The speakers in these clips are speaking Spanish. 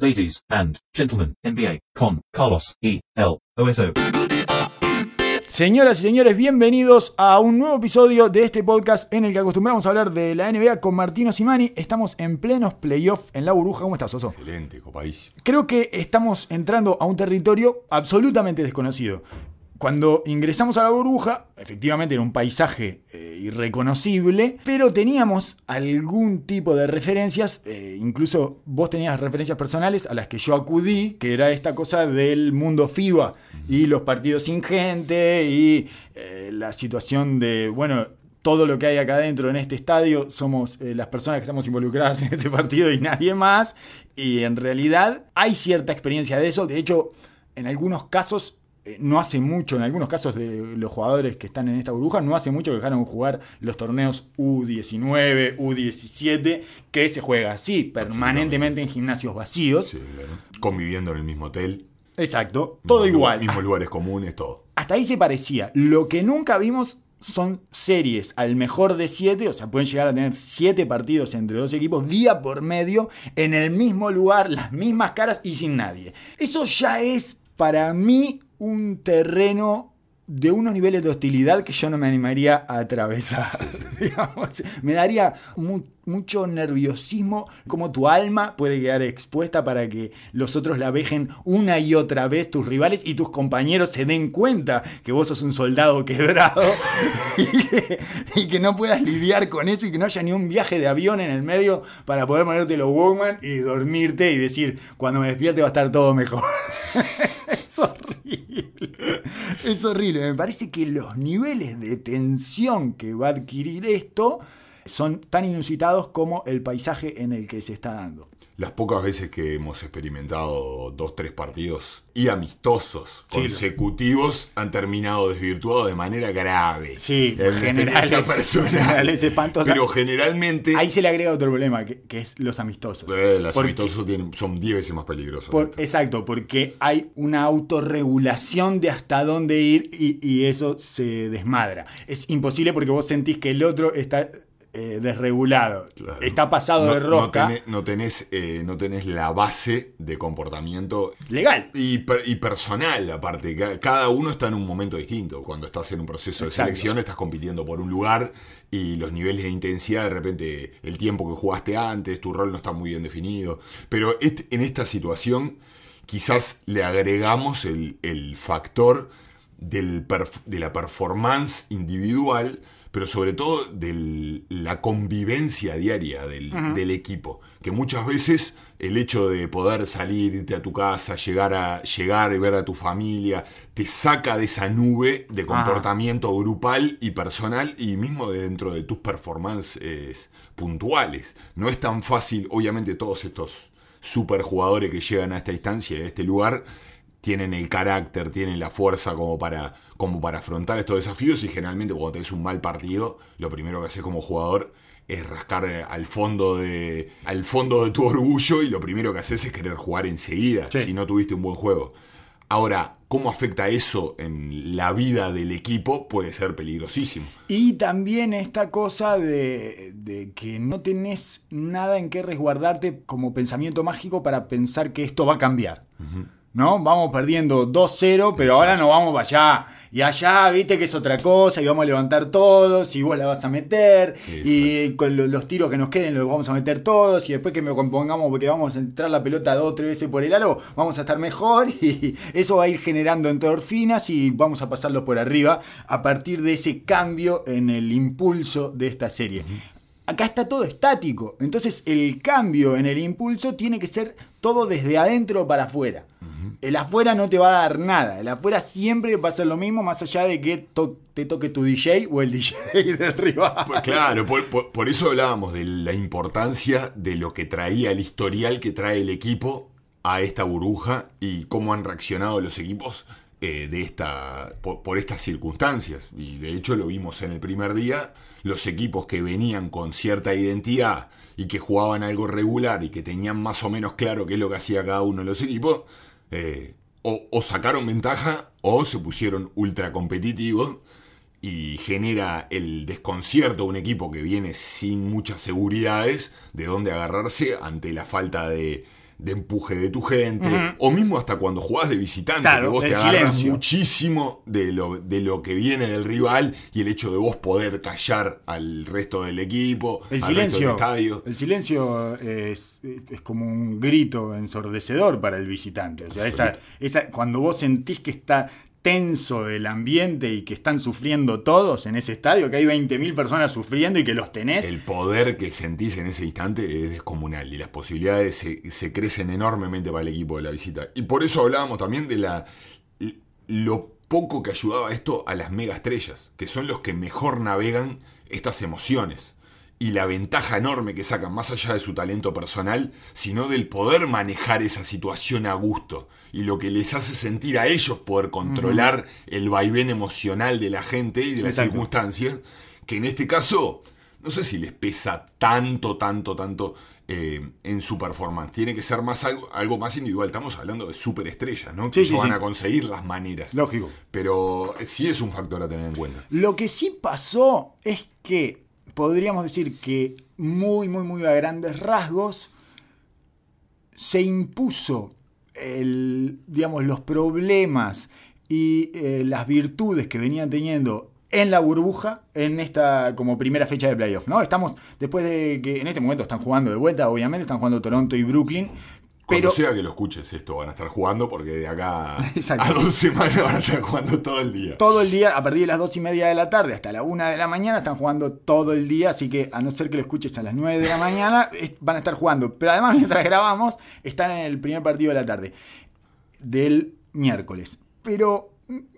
Ladies and gentlemen, NBA con Carlos E. L. OSO. Señoras y señores, bienvenidos a un nuevo episodio de este podcast en el que acostumbramos a hablar de la NBA con Martino Simani. Estamos en plenos playoffs en la burbuja. ¿Cómo estás, Oso? Excelente, copaísimo. Creo que estamos entrando a un territorio absolutamente desconocido. Cuando ingresamos a la burbuja, efectivamente era un paisaje eh, irreconocible, pero teníamos algún tipo de referencias, eh, incluso vos tenías referencias personales a las que yo acudí, que era esta cosa del mundo FIBA y los partidos sin gente y eh, la situación de, bueno, todo lo que hay acá adentro en este estadio somos las personas que estamos involucradas en este partido y nadie más. Y en realidad hay cierta experiencia de eso. De hecho, en algunos casos no hace mucho, en algunos casos de los jugadores que están en esta burbuja, no hace mucho que dejaron jugar los torneos U19, U17, que se juega así, permanentemente en gimnasios vacíos. Sí, claro. Conviviendo en el mismo hotel. Exacto, todo mismo- igual. Mismos lugares comunes, todo. Hasta ahí se parecía. Lo que nunca vimos son series al mejor de siete, o sea, pueden llegar a tener siete partidos entre dos equipos día por medio, en el mismo lugar, las mismas caras y sin nadie. Eso ya es para mí un terreno de unos niveles de hostilidad que yo no me animaría a atravesar. digamos. Me daría mu- mucho nerviosismo como tu alma puede quedar expuesta para que los otros la vejen una y otra vez tus rivales y tus compañeros se den cuenta que vos sos un soldado quebrado y que, y que no puedas lidiar con eso y que no haya ni un viaje de avión en el medio para poder ponerte los Walkman y dormirte y decir cuando me despierte va a estar todo mejor. Es horrible. Es horrible. Me parece que los niveles de tensión que va a adquirir esto son tan inusitados como el paisaje en el que se está dando. Las pocas veces que hemos experimentado dos, tres partidos y amistosos Sí. consecutivos han terminado desvirtuados de manera grave. Sí, En generales- personal. generales. Pero generalmente Ahí se le agrega otro problema, que, que es los amistosos. eh, los Porque- amistosos tienen- son 10 veces más peligrosos. por- exacto, porque hay una autorregulación de hasta dónde ir y, y eso se desmadra. Es imposible porque vos sentís que el otro está eh, desregulado, Claro. está pasado no, de no rosca. tenés, no tenés, eh, no tenés la base de comportamiento Legal. Y, per- y personal, aparte, Ca- cada uno está en un momento distinto. Cuando estás en un proceso de selección, estás compitiendo por un lugar y los niveles de intensidad, de repente, el tiempo que jugaste antes, tu rol no está muy bien definido. Pero en esta situación, quizás le agregamos el, el factor del de la performance individual, pero sobre todo de la convivencia diaria del, del equipo. Que muchas veces el hecho de poder salir, irte a tu casa, llegar, a, llegar y ver a tu familia, te saca de esa nube de comportamiento grupal y personal y mismo de dentro de tus performances puntuales. No es tan fácil, obviamente todos estos superjugadores que llegan a esta instancia, a este lugar, tienen el carácter, tienen la fuerza como para, como para afrontar estos desafíos y generalmente cuando tenés un mal partido, lo primero que haces como jugador es rascar eh, al fondo de al fondo de tu orgullo y lo primero que haces es querer jugar enseguida Sí. si no tuviste un buen juego. Ahora, ¿cómo afecta eso en la vida del equipo? Puede ser peligrosísimo. Y también esta cosa de, de que no tenés nada en qué resguardarte como pensamiento mágico para pensar que esto va a cambiar. ¿No? Vamos perdiendo 2-0, pero ahora nos vamos para allá. Y allá, viste que es otra cosa, y vamos a levantar todos, y vos la vas a meter, y con lo- los tiros que nos queden los vamos a meter todos, y después que me compongamos porque vamos a entrar la pelota dos o tres veces por el aro, vamos a estar mejor, y eso va a ir generando endorfinas y vamos a pasarlo por arriba a partir de ese cambio en el impulso de esta serie. Acá está todo estático, entonces el cambio en el impulso tiene que ser todo desde adentro para afuera. El afuera no te va a dar nada, el afuera siempre va a ser lo mismo, más allá de que te toque tu DJ o el DJ del rival. Pues claro, por eso hablábamos de la importancia de lo que traía el historial que trae el equipo a esta burbuja y cómo han reaccionado los equipos eh, de esta, por, por estas circunstancias. Y de hecho lo vimos en el primer día, los equipos que venían con cierta identidad y que jugaban algo regular y que tenían más o menos claro qué es lo que hacía cada uno de los equipos, eh, o, o sacaron ventaja o se pusieron ultra competitivos y genera el desconcierto de un equipo que viene sin muchas seguridades de dónde agarrarse ante la falta de, de empuje de tu gente, o mismo hasta cuando jugás de visitante, Claro, que vos te agarras silencio. muchísimo de lo, de lo que viene del rival y el hecho de vos poder callar al resto del equipo, El al resto del silencio, estadio. el silencio es, es como un grito ensordecedor para el visitante. O sea, esa, esa- cuando vos sentís que está tenso el ambiente y que están sufriendo todos en ese estadio, que hay 20.000 personas sufriendo y que los tenés. El poder que sentís en ese instante es descomunal y las posibilidades se, se crecen enormemente para el equipo de la visita. Y por eso hablábamos también de la lo poco que ayudaba esto a las mega estrellas, que son los que mejor navegan estas emociones. Y la ventaja enorme que sacan, más allá de su talento personal, sino del poder manejar esa situación a gusto. Y lo que les hace sentir a ellos poder controlar el vaivén emocional de la gente y de las Exacto. circunstancias, que en este caso, no sé si les pesa tanto, tanto, tanto eh, en su performance. Tiene que ser más algo, algo más individual. Estamos hablando de superestrellas, ¿no? Que Sí, sí, ellos van sí. a conseguir las maneras. Lógico. Pero sí es un factor a tener en cuenta. Lo que sí pasó es que podríamos decir que muy, muy, muy a grandes rasgos se impuso el, digamos, los problemas y eh, las virtudes que venían teniendo en la burbuja en esta como primera fecha de playoff, ¿no? Estamos después de que en este momento están jugando de vuelta, obviamente están jugando Toronto y Brooklyn, Cuando pero sea que lo escuches esto, van a estar jugando porque de acá a dos semanas van a estar jugando todo el día. todo el día, a partir de las dos y media de la tarde hasta la una de la mañana, están jugando todo el día, así que a no ser que lo escuches a las 9 de la mañana, van a estar jugando. Pero además, mientras grabamos, están en el primer partido de la tarde del miércoles. Pero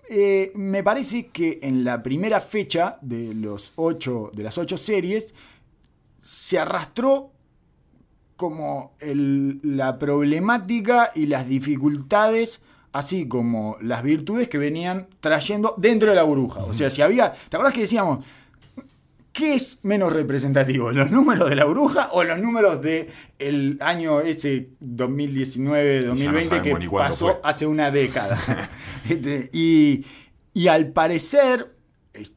eh, me parece que en la primera fecha de, los ocho, de las ocho series se arrastró como el- la problemática y las dificultades, así como las virtudes que venían trayendo dentro de la burbuja. O sea, si había. ¿Te acuerdas que decíamos? ¿Qué es menos representativo? ¿Los números de la bruja o los números del el año ese 2019-2020 sabemos que ni cuándo pasó fue. hace una década? Este, y, y al parecer,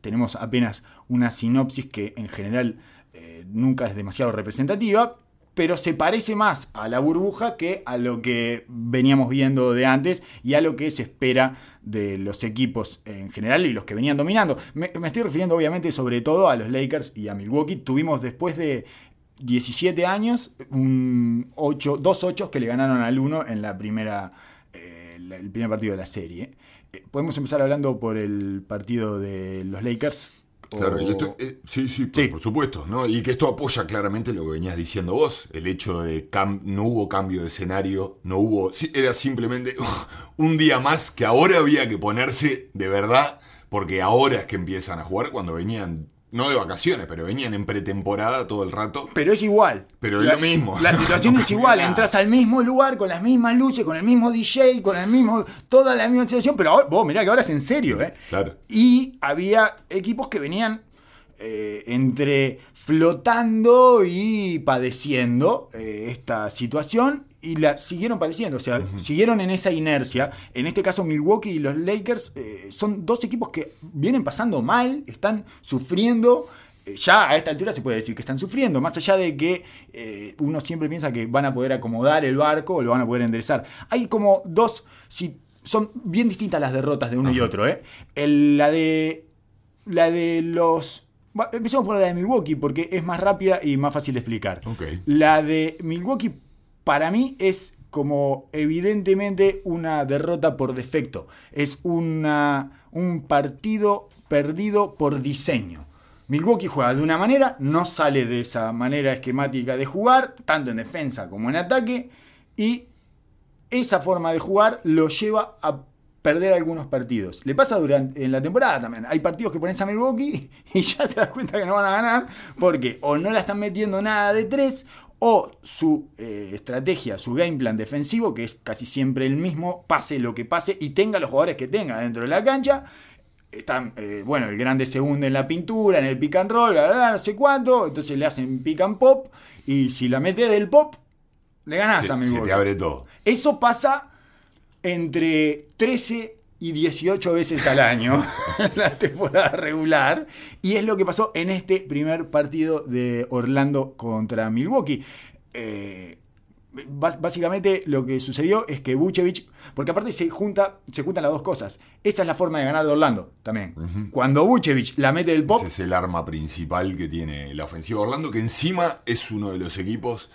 tenemos apenas una sinopsis que en general eh, nunca es demasiado representativa, pero se parece más a la burbuja que a lo que veníamos viendo de antes y a lo que se espera de los equipos en general y los que venían dominando. Me, estoy refiriendo obviamente sobre todo a los Lakers y a Milwaukee. Tuvimos después de 17 años un 8, dos 8 que le ganaron al 1 en la primera, eh, el primer partido de la serie. Eh, Podemos empezar hablando por el partido de los Lakers. Claro, y esto, eh, sí, sí, por, Sí. por supuesto, ¿no? Y que esto apoya claramente lo que venías diciendo vos, el hecho de cam- no hubo cambio de escenario, no hubo, era simplemente un día más que ahora había que ponerse de verdad, porque ahora es que empiezan a jugar cuando venían, no de vacaciones, pero venían en pretemporada todo el rato. Pero es igual. Pero es lo mismo. La situación No es igual. nada. Entras al mismo lugar con las mismas luces, con el mismo DJ, con el mismo. Toda la misma situación. Pero ahora, vos mirá que ahora es en serio, ¿eh? Claro. Y había equipos que venían eh, entre flotando y padeciendo eh, esta situación y la siguieron padeciendo, o sea, siguieron en esa inercia. En este caso, Milwaukee y los Lakers eh, son dos equipos que vienen pasando mal, están sufriendo. Ya a esta altura se puede decir que están sufriendo, más allá de que uno siempre piensa que van a poder acomodar el barco o lo van a poder enderezar. Hay como dos, si, son bien distintas las derrotas de uno y otro. ¿eh? El- la de la de los va, empecemos por la de Milwaukee porque es más rápida y más fácil de explicar. La de Milwaukee para mí es como evidentemente una derrota por defecto. Es una, un partido perdido por diseño. Milwaukee juega de una manera, no sale de esa manera esquemática de jugar, tanto en defensa como en ataque, y esa forma de jugar lo lleva a perder algunos partidos. Le pasa durante en la temporada también. Hay partidos que pones a Milwaukee y ya te das cuenta que no van a ganar porque o no la están metiendo nada de tres o su eh, estrategia, su game plan defensivo, que es casi siempre el mismo, pase lo que pase y tenga los jugadores que tenga dentro de la cancha. Están, eh, bueno, el grande se hunde en la pintura, en el pick and roll, bla, bla, bla, no sé cuánto. Entonces le hacen pick and pop. Y si la metes del pop, le ganás Se, a se Milwaukee. te abre todo. Eso pasa entre 13 y 18 veces al año la temporada regular. Y es lo que pasó en este primer partido de Orlando contra Milwaukee. Eh, bás- básicamente lo que sucedió es que Vucevic, porque aparte se, junta, se juntan las dos cosas. Esa es la forma de ganar de Orlando también. Cuando Vucevic la mete del pop, Ese es el arma principal que tiene la ofensiva de Orlando, que encima es uno de los equipos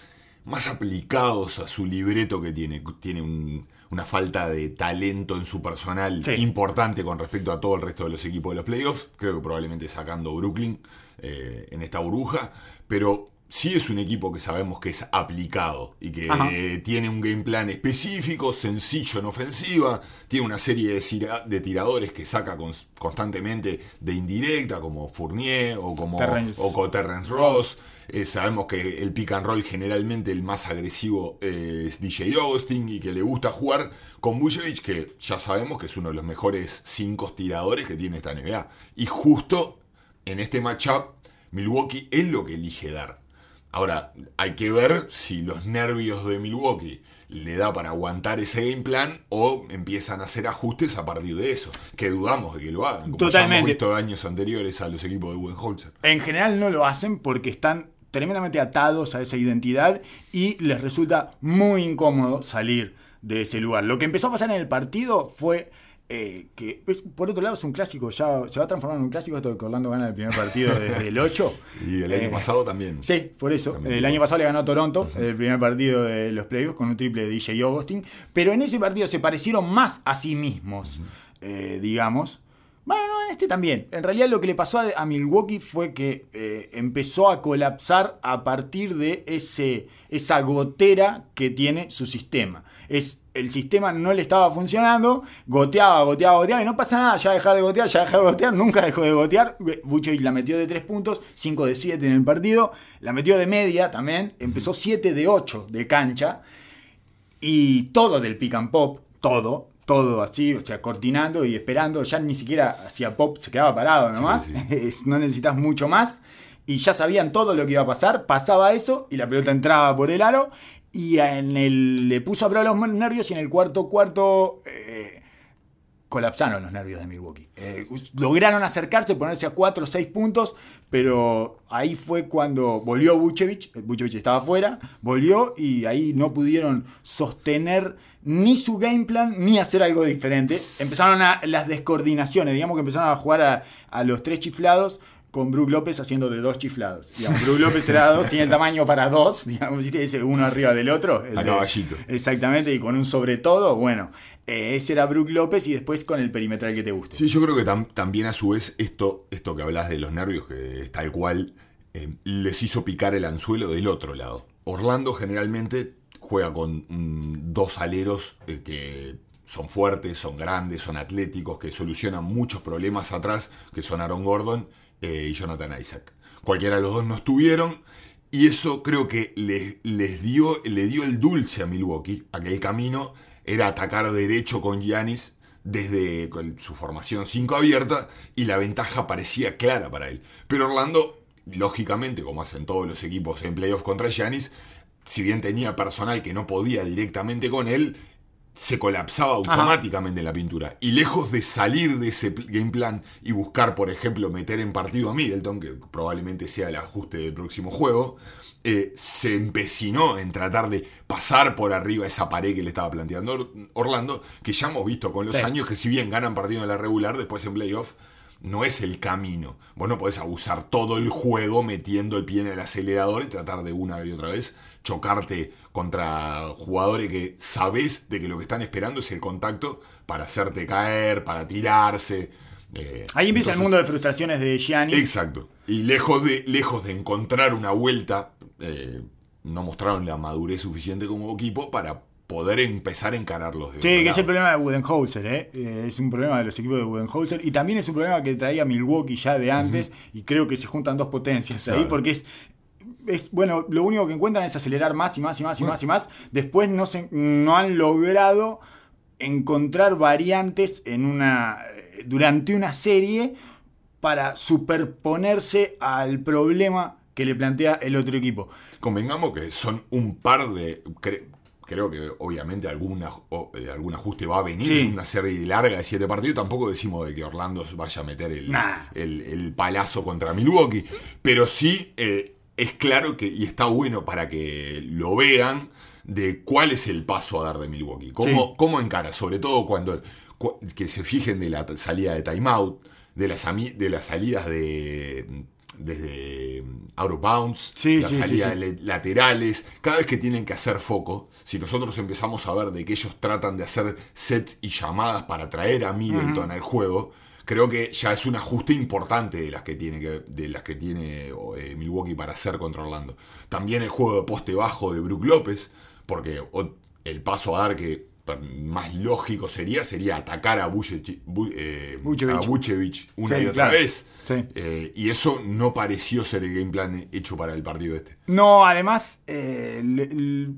más aplicados a su libreto que tiene. Tiene un- una falta de talento en su personal Sí. importante con respecto a todo el resto de los equipos de los playoffs. Creo que probablemente sacando Brooklyn eh, en esta burbuja. Pero sí es un equipo que sabemos que es aplicado y que eh, tiene un game plan específico, sencillo en ofensiva, tiene una serie de, tiradores que saca cons- constantemente de indirecta, como Fournier o como Terrence o Terrence Ross. Eh, sabemos que el pick and roll generalmente el más agresivo eh, es DJ Augustin y que le gusta jugar con Vucevic, que ya sabemos que es uno de los mejores cinco tiradores que tiene esta NBA. Y justo en este matchup, Milwaukee es lo que elige dar. Ahora, hay que ver si los nervios de Milwaukee le da para aguantar ese game plan o empiezan a hacer ajustes a partir de eso. Que dudamos de que lo hagan. Como ya hemos Totalmente. visto años anteriores a los equipos de Budenholzer. En general no lo hacen porque están tremendamente atados a esa identidad y les resulta muy incómodo salir de ese lugar. Lo que empezó a pasar en el partido fue eh, que, es- por otro lado, es un clásico, ya se va a transformar en un clásico esto de que Orlando gana el primer partido desde el 8. Y el año Eh, pasado también. Sí, por eso. También el año pasado le ganó a Toronto el primer partido de los playoffs con un triple de DJ Augustin. Pero en ese partido se parecieron más a sí mismos, eh, digamos. Bueno, no, en este también. En realidad lo que le pasó a, a Milwaukee fue que eh, empezó a colapsar a partir de ese, esa gotera que tiene su sistema. Es, el sistema no le estaba funcionando, goteaba, goteaba, goteaba, y no pasa nada, ya dejar de gotear, ya dejar de gotear, nunca dejó de gotear. Vucevic la metió de 3 puntos, 5 de 7 en el partido, la metió de media también, empezó 7 de 8 de cancha, y todo del pick and pop, todo, todo así, o sea, cortinando y esperando, ya ni siquiera hacía pop, se quedaba parado nomás, Sí, no necesitas mucho más, y ya sabían todo lo que iba a pasar, pasaba eso y la pelota entraba por el aro, y en el, le puso a prueba los nervios y en el cuarto cuarto... eh, colapsaron los nervios de Milwaukee. Eh, lograron acercarse, ponerse a 4 o 6 puntos, pero ahí fue cuando volvió Vucevic, eh, Vucevic estaba afuera, volvió y ahí no pudieron sostener ni su game plan ni hacer algo diferente. Empezaron a, las descoordinaciones, digamos que empezaron a jugar a, a los tres chiflados con Brook López haciendo de dos chiflados. Digamos, Brook López era dos, tiene el tamaño para dos, digamos, ¿viste? ese uno arriba del otro. A caballito. Exactamente, y con un sobre todo, bueno, eh, ese era Brook López y después con el perimetral que te guste. Sí, yo creo que tam- también a su vez esto, esto que hablas de los nervios, que es tal cual eh, les hizo picar el anzuelo del otro lado. Orlando generalmente juega con mm, dos aleros eh, que son fuertes, son grandes, son atléticos, que solucionan muchos problemas atrás, que son Aaron Gordon eh, y Jonathan Isaac. Cualquiera de los dos no estuvieron. Y eso creo que les, les dio, le dio el dulce a Milwaukee, a que el camino era atacar derecho con Giannis desde su formación 5 abierta y la ventaja parecía clara para él. Pero Orlando, lógicamente, como hacen todos los equipos en playoff contra Giannis, si bien tenía personal que no podía directamente con él, se colapsaba automáticamente en la pintura. Y lejos de salir de ese game plan y buscar, por ejemplo, meter en partido a Middleton, que probablemente sea el ajuste del próximo juego, eh, se empecinó en tratar de pasar por arriba esa pared que le estaba planteando Or- Orlando, que ya hemos visto con los Sí. años que si bien ganan partido en la regular, después en playoff no es el camino. Vos no podés abusar todo el juego metiendo el pie en el acelerador y tratar de una y otra vez chocarte contra jugadores que sabés de que lo que están esperando es el contacto para hacerte caer, para tirarse. eh, Ahí empieza el mundo de frustraciones de Giannis. Exacto. Y lejos de, lejos de encontrar una vuelta, eh, no mostraron la madurez suficiente como equipo para poder empezar a encararlos de Sí, que es el problema de Budenholzer, ¿eh? Eh, Es un problema de los equipos de Budenholzer. Y también es un problema que traía Milwaukee ya de antes. Y creo que se juntan dos potencias ahí. Porque es. Es, bueno, lo único que encuentran es acelerar más y más y más y Bueno. más y más. Después no, se, no han logrado encontrar variantes en una durante una serie para superponerse al problema que le plantea el otro equipo. Convengamos que son un par de. cre- creo que obviamente o, eh, algún ajuste va a venir. Sí. Una serie larga de siete partidos. Tampoco decimos de que Orlando vaya a meter el, Nah. el, el palazo contra Milwaukee. Pero sí eh, es claro que, y está bueno para que lo vean, de cuál es el paso a dar de Milwaukee. ¿Cómo, Sí. cómo encara? Sobre todo cuando cu- que se fijen de la salida de timeout, de las, de las salidas de desde out of bounds, Sí, las sí, salidas laterales, cada vez que tienen que hacer foco, si nosotros empezamos a ver de que ellos tratan de hacer sets y llamadas para traer a Middleton al juego, creo que ya es un ajuste importante de las que tiene, de las que tiene eh, Milwaukee para hacer contra Orlando. También el juego de poste bajo de Brook López, porque el paso a dar que más lógico sería, sería atacar a Vucevic, Bu- eh, a una Sí, y otra claro. vez. Sí. Eh, y eso no pareció ser el game plan hecho para el partido este. No, además, eh,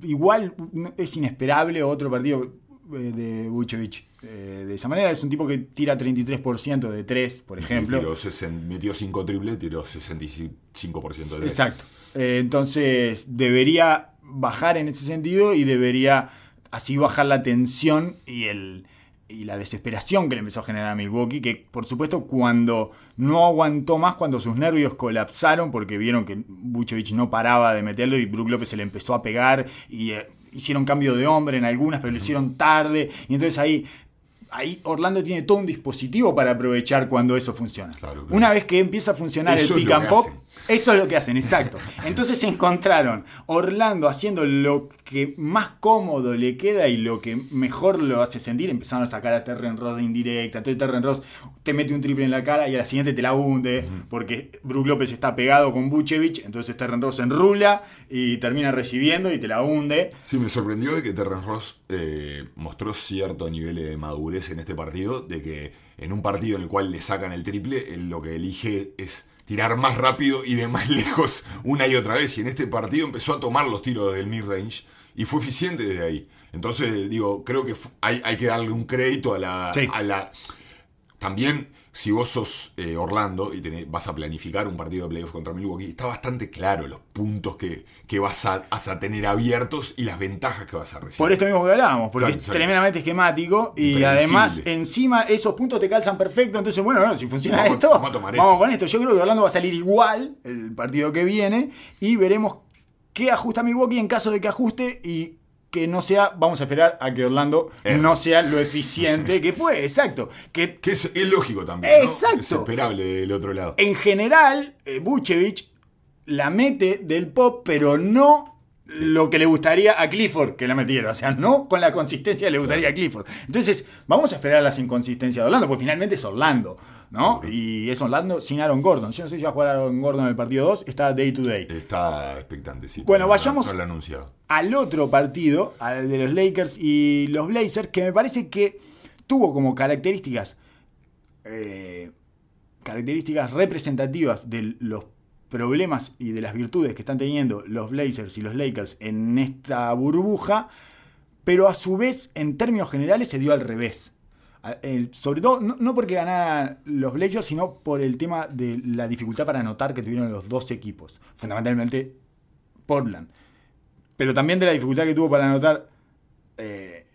igual es inesperable otro partido de Vucevic. Eh, de esa manera es un tipo que tira 33% de 3, por ejemplo. Tiró sesen- metió 5 triples, tiró 65% de Exacto. Eh, entonces debería bajar en ese sentido y debería así bajar la tensión y el y la desesperación que le empezó a generar a Milwaukee, que por supuesto cuando no aguantó más, cuando sus nervios colapsaron porque vieron que Vucevic no paraba de meterlo y Brook López se le empezó a pegar y eh, hicieron cambio de hombre en algunas, pero lo hicieron tarde y entonces ahí ahí Orlando tiene todo un dispositivo para aprovechar cuando eso funciona. Claro, claro. Una vez que empieza a funcionar Eso el pick and pop, hacen. Eso es lo que hacen, exacto. Entonces se encontraron Orlando haciendo lo que más cómodo le queda y lo que mejor lo hace sentir. Empezaron a sacar a Terren Ross de indirecta. Entonces Terren Ross te mete un triple en la cara y a la siguiente te la hunde. Porque Brook López está pegado con Vucevic. Entonces Terren Ross enrula y termina recibiendo y te la hunde. Sí, me sorprendió de que Terrence Ross eh, mostró cierto nivel de madurez en este partido, de que en un partido en el cual le sacan el triple, él lo que elige es tirar más rápido y de más lejos una y otra vez. Y en este partido empezó a tomar los tiros del mid-range y fue eficiente desde ahí. Entonces, digo, creo que hay, hay que darle un crédito a la... Sí. A la también, si vos sos eh, Orlando y tenés- vas a planificar un partido de playoff contra Milwaukee, está bastante claro los puntos que, que vas, a, vas a tener abiertos y las ventajas que vas a recibir. Por esto mismo que hablábamos, porque Claro, es tremendamente esquemático y además encima esos puntos te calzan perfecto. Entonces, bueno, bueno, si funciona Vamos- esto, vamos a tomar vamos esto. con esto. Yo creo que Orlando va a salir igual el partido que viene y veremos qué ajusta Milwaukee en caso de que ajuste y que no sea, vamos a esperar a que Orlando Erre. no sea lo eficiente que fue, exacto. Que Que es, es lógico también. ¿no? Exacto. Es esperable del otro lado. en general, eh, Vucevic la mete del pop, pero no lo que le gustaría a Clifford que la metiera. O sea, no con la consistencia que le gustaría a Clifford. Entonces, vamos a esperar las inconsistencias de Orlando, porque finalmente es Orlando, ¿no? Y es Orlando sin Aaron Gordon. Yo no sé si va a jugar Aaron Gordon en el partido 2, está day to day. Está expectante, sí. Bueno, no- vayamos- No, lo ha anunciado. al otro partido, al de los Lakers y los Blazers, que me parece que tuvo como características eh, características representativas de los problemas y de las virtudes que están teniendo los Blazers y los Lakers en esta burbuja, pero a su vez, en términos generales, se dio al revés. Sobre todo, no, no porque ganaran los Blazers, sino por el tema de la dificultad para anotar que tuvieron los dos equipos, fundamentalmente Portland pero también de la dificultad que tuvo para anotar eh,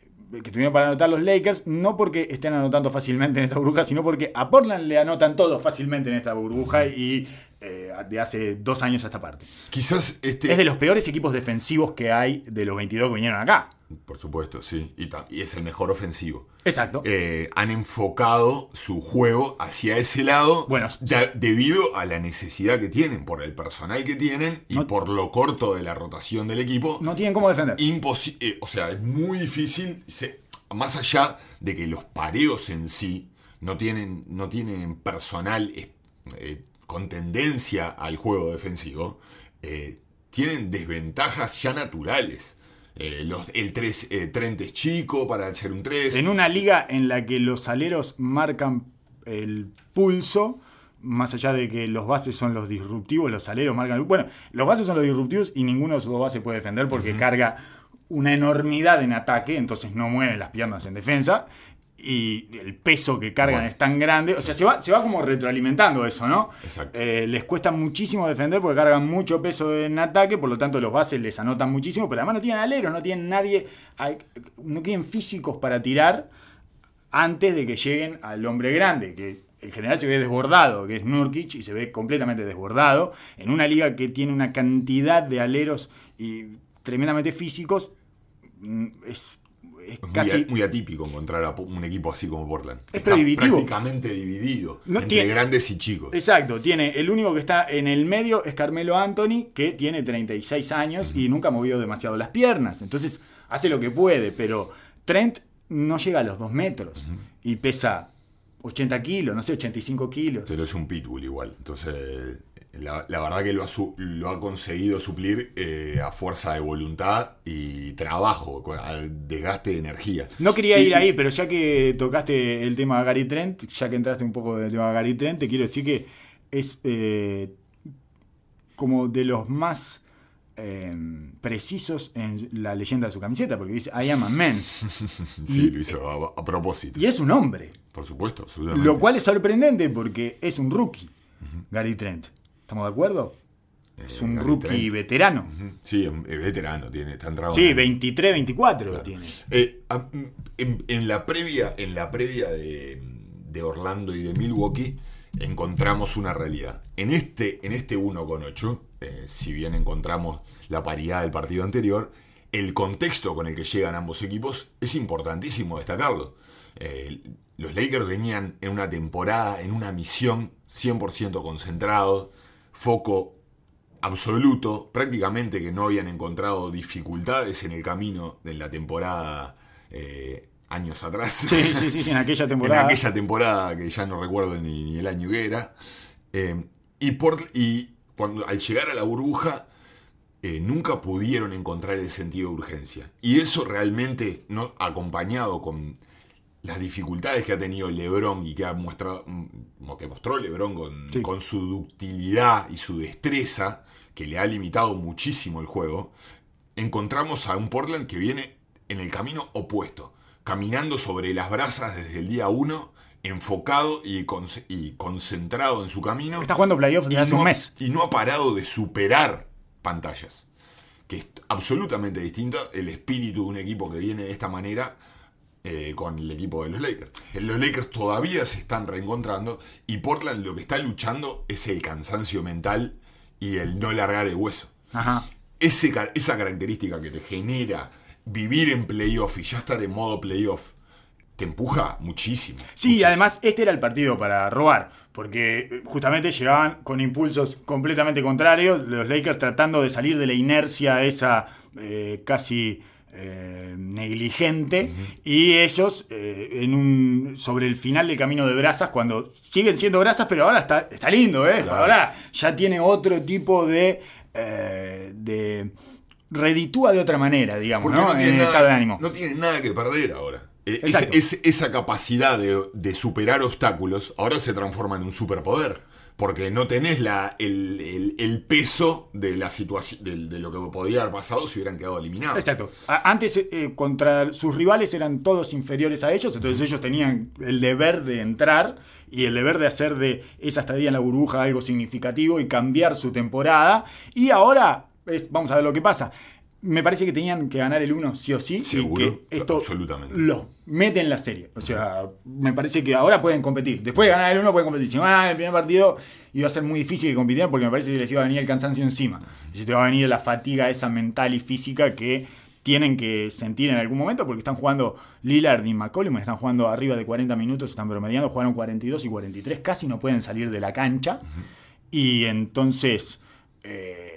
que tuvieron para anotar los Lakers, no porque estén anotando fácilmente en esta burbuja, sino porque a Portland le anotan todos fácilmente en esta burbuja y eh, de hace dos años a esta parte. Quizás este. Es de los peores equipos defensivos que hay de los 22 que vinieron acá. Por supuesto, sí. Y, es el mejor ofensivo. Exacto. Eh, han enfocado su juego hacia ese lado Bueno, de- debido a la necesidad que tienen, por el personal que tienen y No- por lo corto de la rotación del equipo. No tienen cómo defender. Eh, o sea, es muy difícil, se- más allá de que los pareos en sí no tienen, no tienen personal eh, eh, con tendencia al juego defensivo, tienen desventajas ya naturales. Eh, los, el 3, Trent es chico para hacer un 3. En una liga en la que los aleros marcan el pulso, más allá de que los bases son los disruptivos, los aleros marcan el Bueno, los bases son los disruptivos y ninguno de esos dos bases puede defender porque carga una enormidad en ataque, entonces no mueven las piernas en defensa. Y el peso que cargan Bueno. es tan grande. O sea, se va, se va como retroalimentando eso, ¿no? Exacto. Eh, les cuesta muchísimo defender porque cargan mucho peso en ataque, por lo tanto los bases les anotan muchísimo, pero además no tienen aleros, no tienen nadie, no tienen físicos para tirar antes de que lleguen al hombre grande, que en general se ve desbordado, que es Nurkic, y se ve completamente desbordado, en una liga que tiene una cantidad de aleros y tremendamente físicos, mm, es, es casi... muy, muy atípico encontrar a un equipo así como Portland. Es Está prácticamente dividido No entre tiene- grandes y chicos. Exacto, tiene el único que está en el medio es Carmelo Anthony, que tiene 36 años y nunca ha movido demasiado las piernas. Entonces hace lo que puede, pero Trent no llega a los 2 metros y pesa 80 kilos, no sé, 85 kilos. Pero es un pitbull igual. Entonces, la, la verdad que lo ha, su- lo ha conseguido suplir eh, a fuerza de voluntad y trabajo, al desgaste de energía. No quería Y- ir ahí, pero ya que tocaste el tema de Gary Trent, ya que entraste un poco del tema de Gary Trent, te quiero decir que es eh, como de los más eh, precisos en la leyenda de su camiseta, porque dice I am a man. Sí, lo hizo a, a propósito. Y es un hombre. Por supuesto, absolutamente. Lo cual es sorprendente porque es un rookie, Gary Trent. ¿Estamos de acuerdo? Es Eh, un rookie veterano. Sí, es veterano, tiene, está entrado. Sí, en- 23, 24 tiene. Eh, en, en la previa, en la previa de, de Orlando y de Milwaukee encontramos una realidad. En este, en este 1 con 8, eh, si bien encontramos la paridad del partido anterior, el contexto con el que llegan ambos equipos es importantísimo destacarlo. Eh, los Lakers venían en una temporada, en una misión 100% concentrados, foco absoluto, prácticamente que no habían encontrado dificultades en el camino de la temporada eh, años atrás. Sí, sí, sí, sí, en aquella en temporada. aquella temporada que ya no recuerdo ni, ni el año que era. Eh, y, por, y cuando al llegar a la burbuja, eh, nunca pudieron encontrar el sentido de urgencia. Y eso realmente, no, acompañado con las dificultades que ha tenido Lebron y que ha mostrado, mm, que mostró Lebron con, Sí. con su ductilidad y su destreza, que le ha limitado muchísimo el juego, encontramos a un Portland que viene en el camino opuesto, caminando sobre las brasas desde el día 1, enfocado y, y concentrado en su camino. Está jugando playoff desde hace no, un mes. y no ha parado de superar pantallas. Que es absolutamente distinto el espíritu de un equipo que viene de esta manera eh, con el equipo de los Lakers. Eh, Los Lakers todavía se están reencontrando y Portland lo que está luchando es el cansancio mental y el no largar el hueso. Ajá. Ese esa característica que te genera vivir en playoff y ya estar en modo playoff te empuja muchísimo. Sí, y muchísimo. además este era el partido para robar, porque eh, justamente llegaban con impulsos completamente contrarios, los Lakers tratando de salir de la inercia esa eh, casi eh, negligente, y ellos eh, en un sobre el final del camino de brasas, cuando siguen siendo brasas, pero ahora está, está lindo, ¿eh? Claro. ahora ya tiene otro tipo de... eh, de reditúa de otra manera, digamos, Porque ¿no? no, en tiene el nada, estado de ánimo. no tiene nada que perder ahora. Es- Exacto. es- esa capacidad de, de superar obstáculos ahora se transforma en un superpoder. Porque no tenés la, el, el- el peso de la situación de, de lo que podría haber pasado si hubieran quedado eliminados. Exacto. Antes, eh, contra sus rivales eran todos inferiores a ellos, entonces ellos tenían el deber de entrar y el deber de hacer de esa estadía en la burbuja algo significativo y cambiar su temporada. Y ahora, es- vamos a ver lo que pasa. Me parece que tenían que ganar el 1 sí o sí. Seguro, y que esto absolutamente. los mete en la serie. O sea, me parece que ahora pueden competir. Después de ganar el 1 pueden competir. Si ganan el primer partido iba a ser muy difícil que compitieran porque me parece que les iba a venir el cansancio encima. Y te va a venir la fatiga esa mental y física que tienen que sentir en algún momento porque están jugando Lillard y McCollum, están jugando arriba de 40 minutos, están promediando, jugaron 42 y 43, casi no pueden salir de la cancha. Y entonces, eh,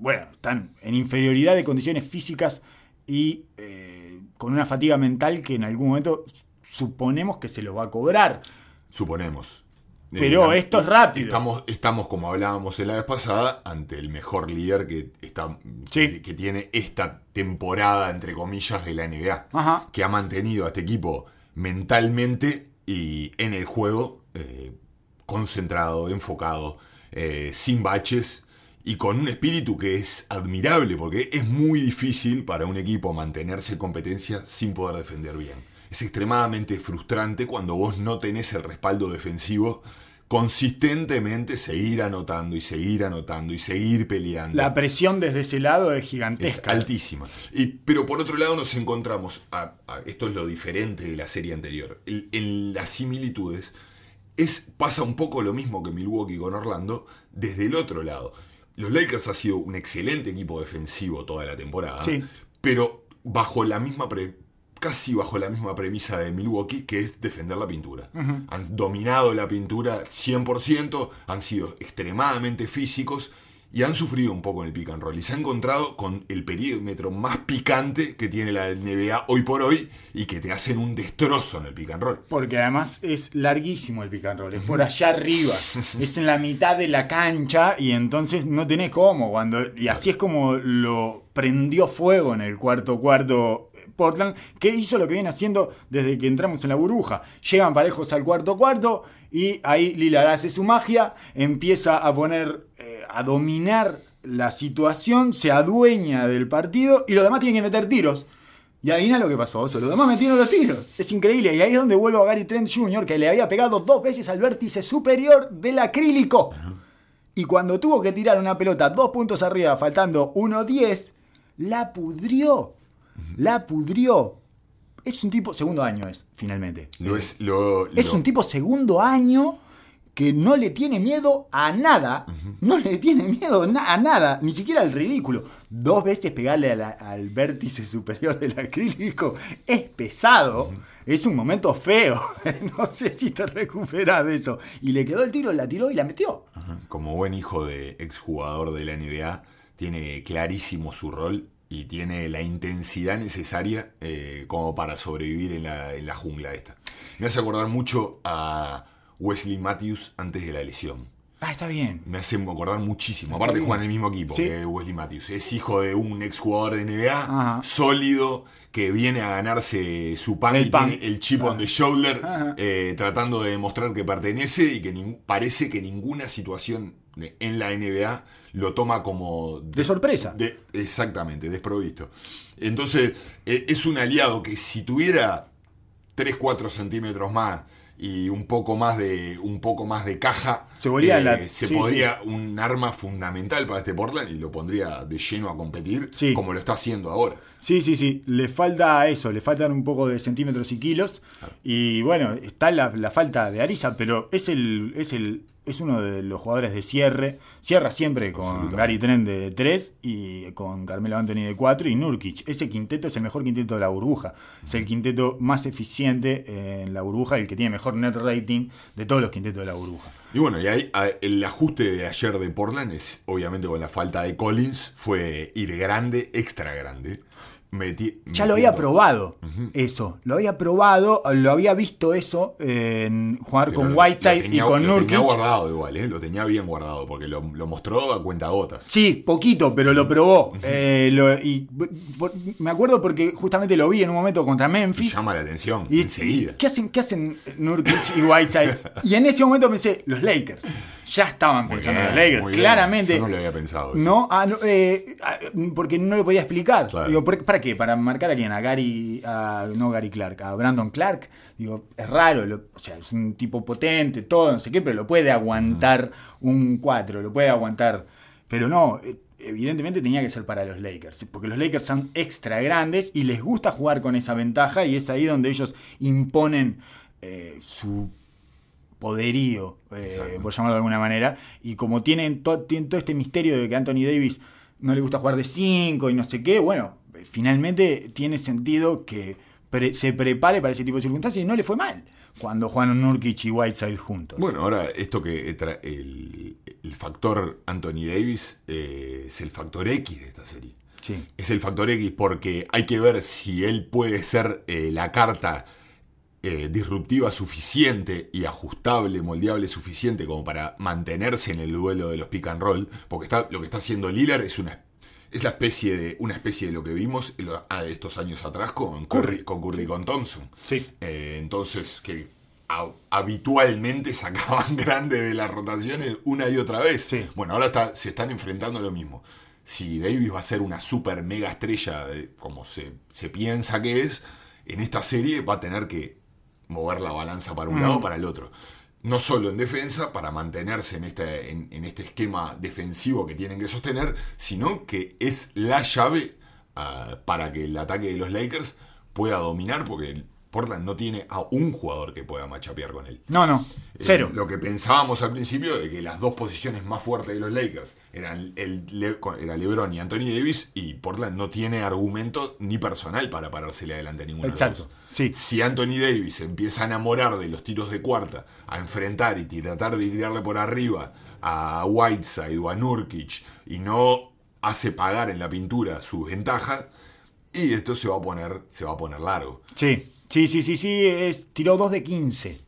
bueno, están en inferioridad de condiciones físicas y eh, con una fatiga mental que en algún momento suponemos que se los va a cobrar. Suponemos. Pero Eh, esto es rápido. Estamos, estamos, como hablábamos en la vez pasada, ante el mejor líder que, está, Sí. que, que tiene esta temporada, entre comillas, de la NBA. Ajá. Que ha mantenido a este equipo mentalmente y en el juego eh, concentrado, enfocado, eh, sin baches y con un espíritu que es admirable, porque es muy difícil para un equipo mantenerse en competencia sin poder defender bien. Es extremadamente frustrante cuando vos no tenés el respaldo defensivo consistentemente seguir anotando y seguir anotando y seguir peleando. La presión desde ese lado es Es gigantesca. altísima. Y, pero por otro lado nos encontramos, a- a- esto es lo diferente de la serie anterior, en, en las similitudes es, pasa un poco lo mismo que Milwaukee con Orlando desde el otro lado. Los Lakers ha sido un excelente equipo defensivo toda la temporada, Sí. pero bajo la misma pre- casi bajo la misma premisa de Milwaukee, que es defender la pintura. Han dominado la pintura 100%, han sido extremadamente físicos y han sufrido un poco en el pick and roll. Y se han encontrado con el perímetro más picante que tiene la NBA hoy por hoy y que te hacen un destrozo en el pick and roll. Porque además es larguísimo el pick and roll, es por allá arriba, es en la mitad de la cancha y entonces no tenés cómo. Cuando, y así es como lo prendió fuego en el cuarto cuarto Portland, que hizo lo que viene haciendo desde que entramos en la burbuja. Llegan parejos al cuarto cuarto y ahí Lillard hace su magia, empieza a poner, eh, a dominar la situación, se adueña del partido y los demás tienen que meter tiros. Y adivina lo que pasó. Los demás metieron los tiros. Es increíble. Y ahí es donde vuelvo a Gary Trent Jr., que le había pegado dos veces al vértice superior del acrílico. Y cuando tuvo que tirar una pelota dos puntos arriba, faltando 1-10, la pudrió. La pudrió. Es un tipo, segundo año es, finalmente. Lo es, lo, Es lo- un tipo segundo año que no le tiene miedo a nada. No le tiene miedo na- a nada, ni siquiera al ridículo. Dos veces pegarle la- al vértice superior del acrílico es pesado. Es un momento feo. no sé si te recuperas de eso. Y le quedó el tiro, la tiró y la metió. como buen hijo de exjugador de la NBA, tiene clarísimo su rol y tiene la intensidad necesaria eh, como para sobrevivir en la, en la jungla esta. Me hace acordar mucho a Wesley Matthews antes de la lesión. Ah, está bien. Me hace acordar muchísimo. Está Aparte bien. juegan en el mismo equipo Sí. que Wesley Matthews. Es hijo de un exjugador de NBA, Ajá. sólido, que viene a ganarse su pan El y pan. tiene el chip Ajá. on the shoulder, eh, tratando de demostrar que pertenece y que parece que ninguna situación en la NBA lo toma como... De sorpresa. de- exactamente, desprovisto. Entonces, eh, es un aliado que si tuviera 3-4 centímetros más y un poco más de un poco más de caja Se eh, la- se sí, podría un arma fundamental para este Portland y lo pondría de lleno a competir Sí. como lo está haciendo ahora Sí, sí, sí. Le falta eso, le faltan un poco de centímetros y kilos. Y bueno, está la, la falta de Ariza, pero es el, es el, es uno de los jugadores de cierre. Cierra siempre con. Gary Trent de 3 y con Carmelo Anthony de 4 y Nurkic. Ese quinteto es el mejor quinteto de la burbuja. Es el quinteto más eficiente en la burbuja y el que tiene mejor net rating de todos los quintetos de la burbuja. y bueno y ahí el ajuste de ayer de Portland es obviamente con la falta de Collins fue ir grande extra grande Ya lo había probado eso, lo había probado, lo había visto eso en jugar Pero con Whiteside tenía- y con Lo tenía Nurkic. guardado igual, ¿eh? lo tenía bien guardado, porque lo, lo mostró a cuenta gotas. Sí, poquito, pero lo probó. Eh, lo- y por- me acuerdo porque justamente lo vi en un momento contra Y Memphis. llama la atención, Y enseguida. ¿qué hacen, ¿Qué hacen Nurkic y Whiteside? Y en ese momento pensé, los Lakers. Ya estaban pensando en bien, los Lakers, claramente. Yo no lo había pensado. eso. No, ah, no, eh, ah, porque no lo podía explicar. Claro. Digo, ¿por- ¿para qué? ¿Para marcar a quién? A Gary, a, no Gary Clark, a Brandon Clark. Digo, es raro, lo- o sea, es un tipo potente, todo, no sé qué, pero lo puede aguantar un 4, lo puede aguantar. Pero no, eh, evidentemente tenía que ser para los Lakers, porque los Lakers son extra grandes y les gusta jugar con esa ventaja y es ahí donde ellos imponen eh, su poderío, eh, por llamarlo de alguna manera. Y como tienen, to- tienen todo este misterio de que Anthony Davis no le gusta jugar de 5 y no sé qué, bueno, finalmente tiene sentido que pre- se prepare para ese tipo de circunstancias y no le fue mal cuando jugaron Nurkic y Whiteside juntos. Bueno, ahora esto que el, el factor Anthony Davis eh, es el factor X de esta serie. sí. Es el factor X porque hay que ver si él puede ser eh, la carta eh, disruptiva suficiente y ajustable, moldeable suficiente como para mantenerse en el duelo de los pick and roll, porque está, lo que está haciendo Lillard es una es la especie de una especie de lo que vimos en lo- ah, estos años atrás con Curry, con Curry con Thompson. Sí. Eh, entonces que a- habitualmente sacaban grande de las rotaciones una y otra vez. Sí. Bueno, ahora está- se están enfrentando a lo mismo. Si Davis va a ser una super mega estrella, de- como se, se piensa que es, en esta serie va a tener que mover la balanza para un Mm. lado o para el otro. No solo en defensa, para mantenerse en este, en, este esquema defensivo que tienen que sostener, sino que es la llave ah, para que el ataque de los Lakers pueda dominar, porque Portland no tiene a un jugador que pueda machapear con él. No, no. Eh, Cero. lo que pensábamos al principio de que las dos posiciones más fuertes de los Lakers eran el, Le- era LeBron y Anthony Davis y Portland no tiene argumento ni personal para parársele adelante a ninguno Exacto, de los dos. sí. Si Anthony Davis empieza a enamorar de los tiros de cuarta, a enfrentar y tratar de tirarle por arriba a Whiteside o a Nurkic y no hace pagar en la pintura sus ventajas, y esto se va a poner, se va a poner largo. Sí, sí, sí, sí, sí. Es, tiró 2 de 15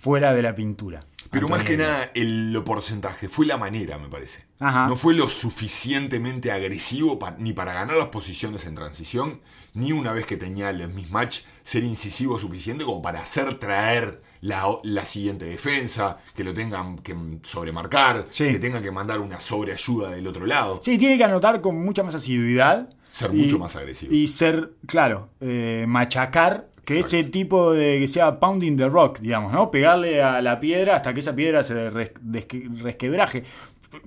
fuera de la pintura. Pero Anthony más que nada, el lo porcentaje fue la manera, me parece. Ajá. No fue lo suficientemente agresivo pa- ni para ganar las posiciones en transición, ni una vez que tenía el mismatch, ser incisivo suficiente como para hacer traer la, la siguiente defensa, que lo tengan que sobremarcar, Sí. que tengan que mandar una sobreayuda del otro lado. Sí, tiene que anotar con mucha más asiduidad. Ser mucho más agresivo. Y ser, claro, eh, machacar, que ese tipo de que sea pounding the rock, digamos, ¿no? Pegarle a la piedra hasta que esa piedra se res- desque- resquebraje.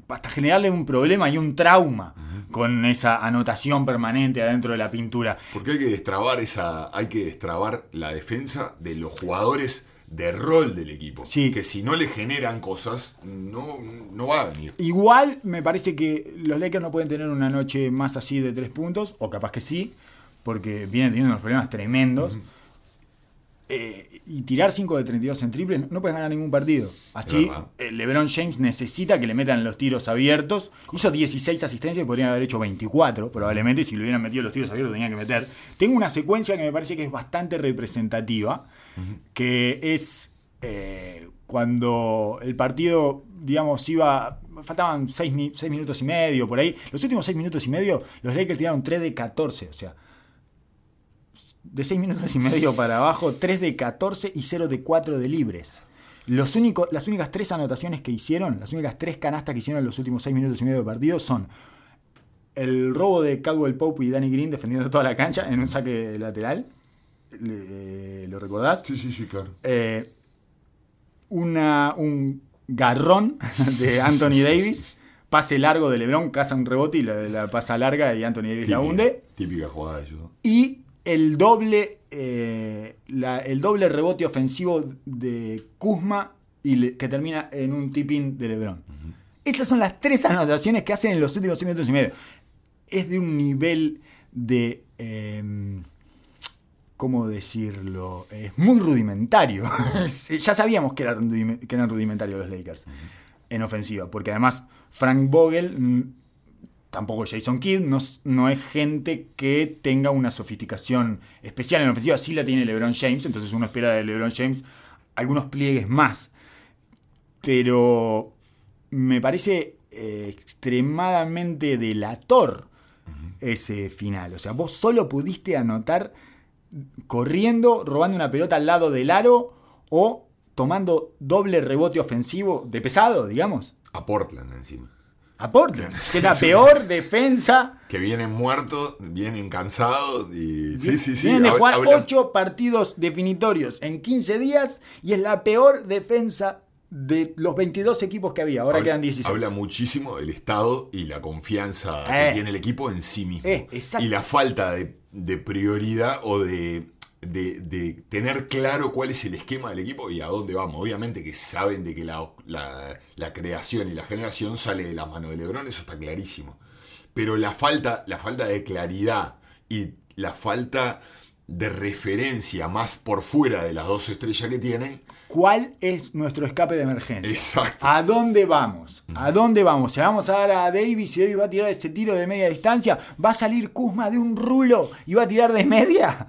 Hasta generarle un problema y un trauma con esa anotación permanente adentro de la pintura. Porque hay que destrabar esa, hay que destrabar la defensa de los jugadores de rol del equipo. Sí. Que si no le generan cosas, no, no va a venir. Igual me parece que los Lakers no pueden tener una noche más así de tres puntos, o capaz que sí, porque vienen teniendo unos problemas tremendos. Eh, y tirar 5 de 32 en triple, no puedes ganar ningún partido. Así, eh, LeBron James necesita que le metan los tiros abiertos. Hizo 16 asistencias y podrían haber hecho 24, probablemente. Si le hubieran metido los tiros abiertos, tenían que meter. Tengo una secuencia que me parece que es bastante representativa, que es eh, cuando el partido, digamos, iba. Faltaban 6 minutos y medio por ahí. Los últimos 6 minutos y medio, los Lakers tiraron 3 de 14. O sea, de 6 minutos y medio para abajo, 3 de 14 y 0 de 4 de libres. Los únicos, las únicas tres anotaciones que hicieron, las únicas tres canastas que hicieron en los últimos 6 minutos y medio de partido son el robo de Caldwell Pope y Danny Green defendiendo toda la cancha en un saque lateral. Le- ¿Lo recordás? Sí, sí, sí, claro. Eh, una, un garrón de Anthony Davis. Pase largo de LeBron, caza un rebote y la, la pasa larga y Anthony Davis la hunde. típica jugada de ellos. Y el doble, eh, la- el doble rebote ofensivo de Kuzma y le- que termina en un tipping de LeBron. Esas son las tres anotaciones que hacen en los últimos 6 minutos y medio. Es de un nivel de... em, ¿Cómo decirlo? Es muy rudimentario. Ya sabíamos que eran, que eran rudimentarios los Lakers en ofensiva, porque además Frank Vogel mm, tampoco Jason Kidd, no, no es gente que tenga una sofisticación especial en ofensiva, sí la tiene LeBron James, entonces uno espera de LeBron James algunos pliegues más. Pero me parece eh, extremadamente delator ese final. O sea, vos solo pudiste anotar corriendo, robando una pelota al lado del aro o tomando doble rebote ofensivo de pesado, digamos. A Portland encima. A Portland, que es la peor defensa. Que vienen muertos, vienen cansados y... Sí, sí, sí. Vienen de jugar 8 partidos definitorios en 15 días y es la peor defensa de los 22 equipos que había. Ahora habla- quedan 16. Habla muchísimo del estado y la confianza Eh. que tiene el equipo en sí mismo. Eh, y la falta de, de prioridad o de, de- de tener claro cuál es el esquema del equipo y a dónde vamos. Obviamente que saben de que la, la- la creación y la generación sale de la mano de Lebron, eso está clarísimo. Pero la falta, la falta de claridad y la falta de referencia más por fuera de las dos estrellas que tienen, ¿Cuál es nuestro escape de emergencia? exacto. ¿A dónde vamos? ¿A dónde vamos? ¿Se vamos a dar a Davis y Davis va a tirar ese tiro de media distancia? ¿Va a salir Kuzma de un rulo y va a tirar de media?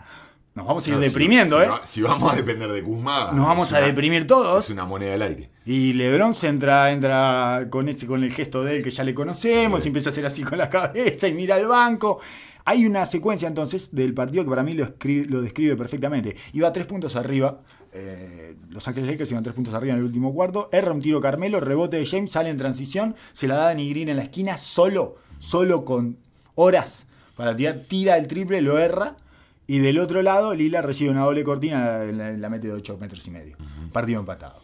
Nos vamos a ir No, deprimiendo, si ¿eh? si vamos a depender de Kuzma, Nos vamos a una- deprimir todos. Es una moneda al aire. Y Lebron se entra, entra con, ese, con el gesto de él que ya le conocemos, Sí. y empieza a hacer así con la cabeza y mira al banco. Hay una secuencia entonces del partido que para mí lo, escri- lo describe perfectamente. Iba tres puntos arriba, eh, los Ángeles Lakers iban tres puntos arriba en el último cuarto, erra un tiro Carmelo, rebote de James, sale en transición, se la da a Danny Green en la esquina, solo, solo con horas para tirar, tira el triple, lo erra. Y del otro lado, Lila recibe una doble cortina, la, la mete de 8 metros y medio. Partido empatado.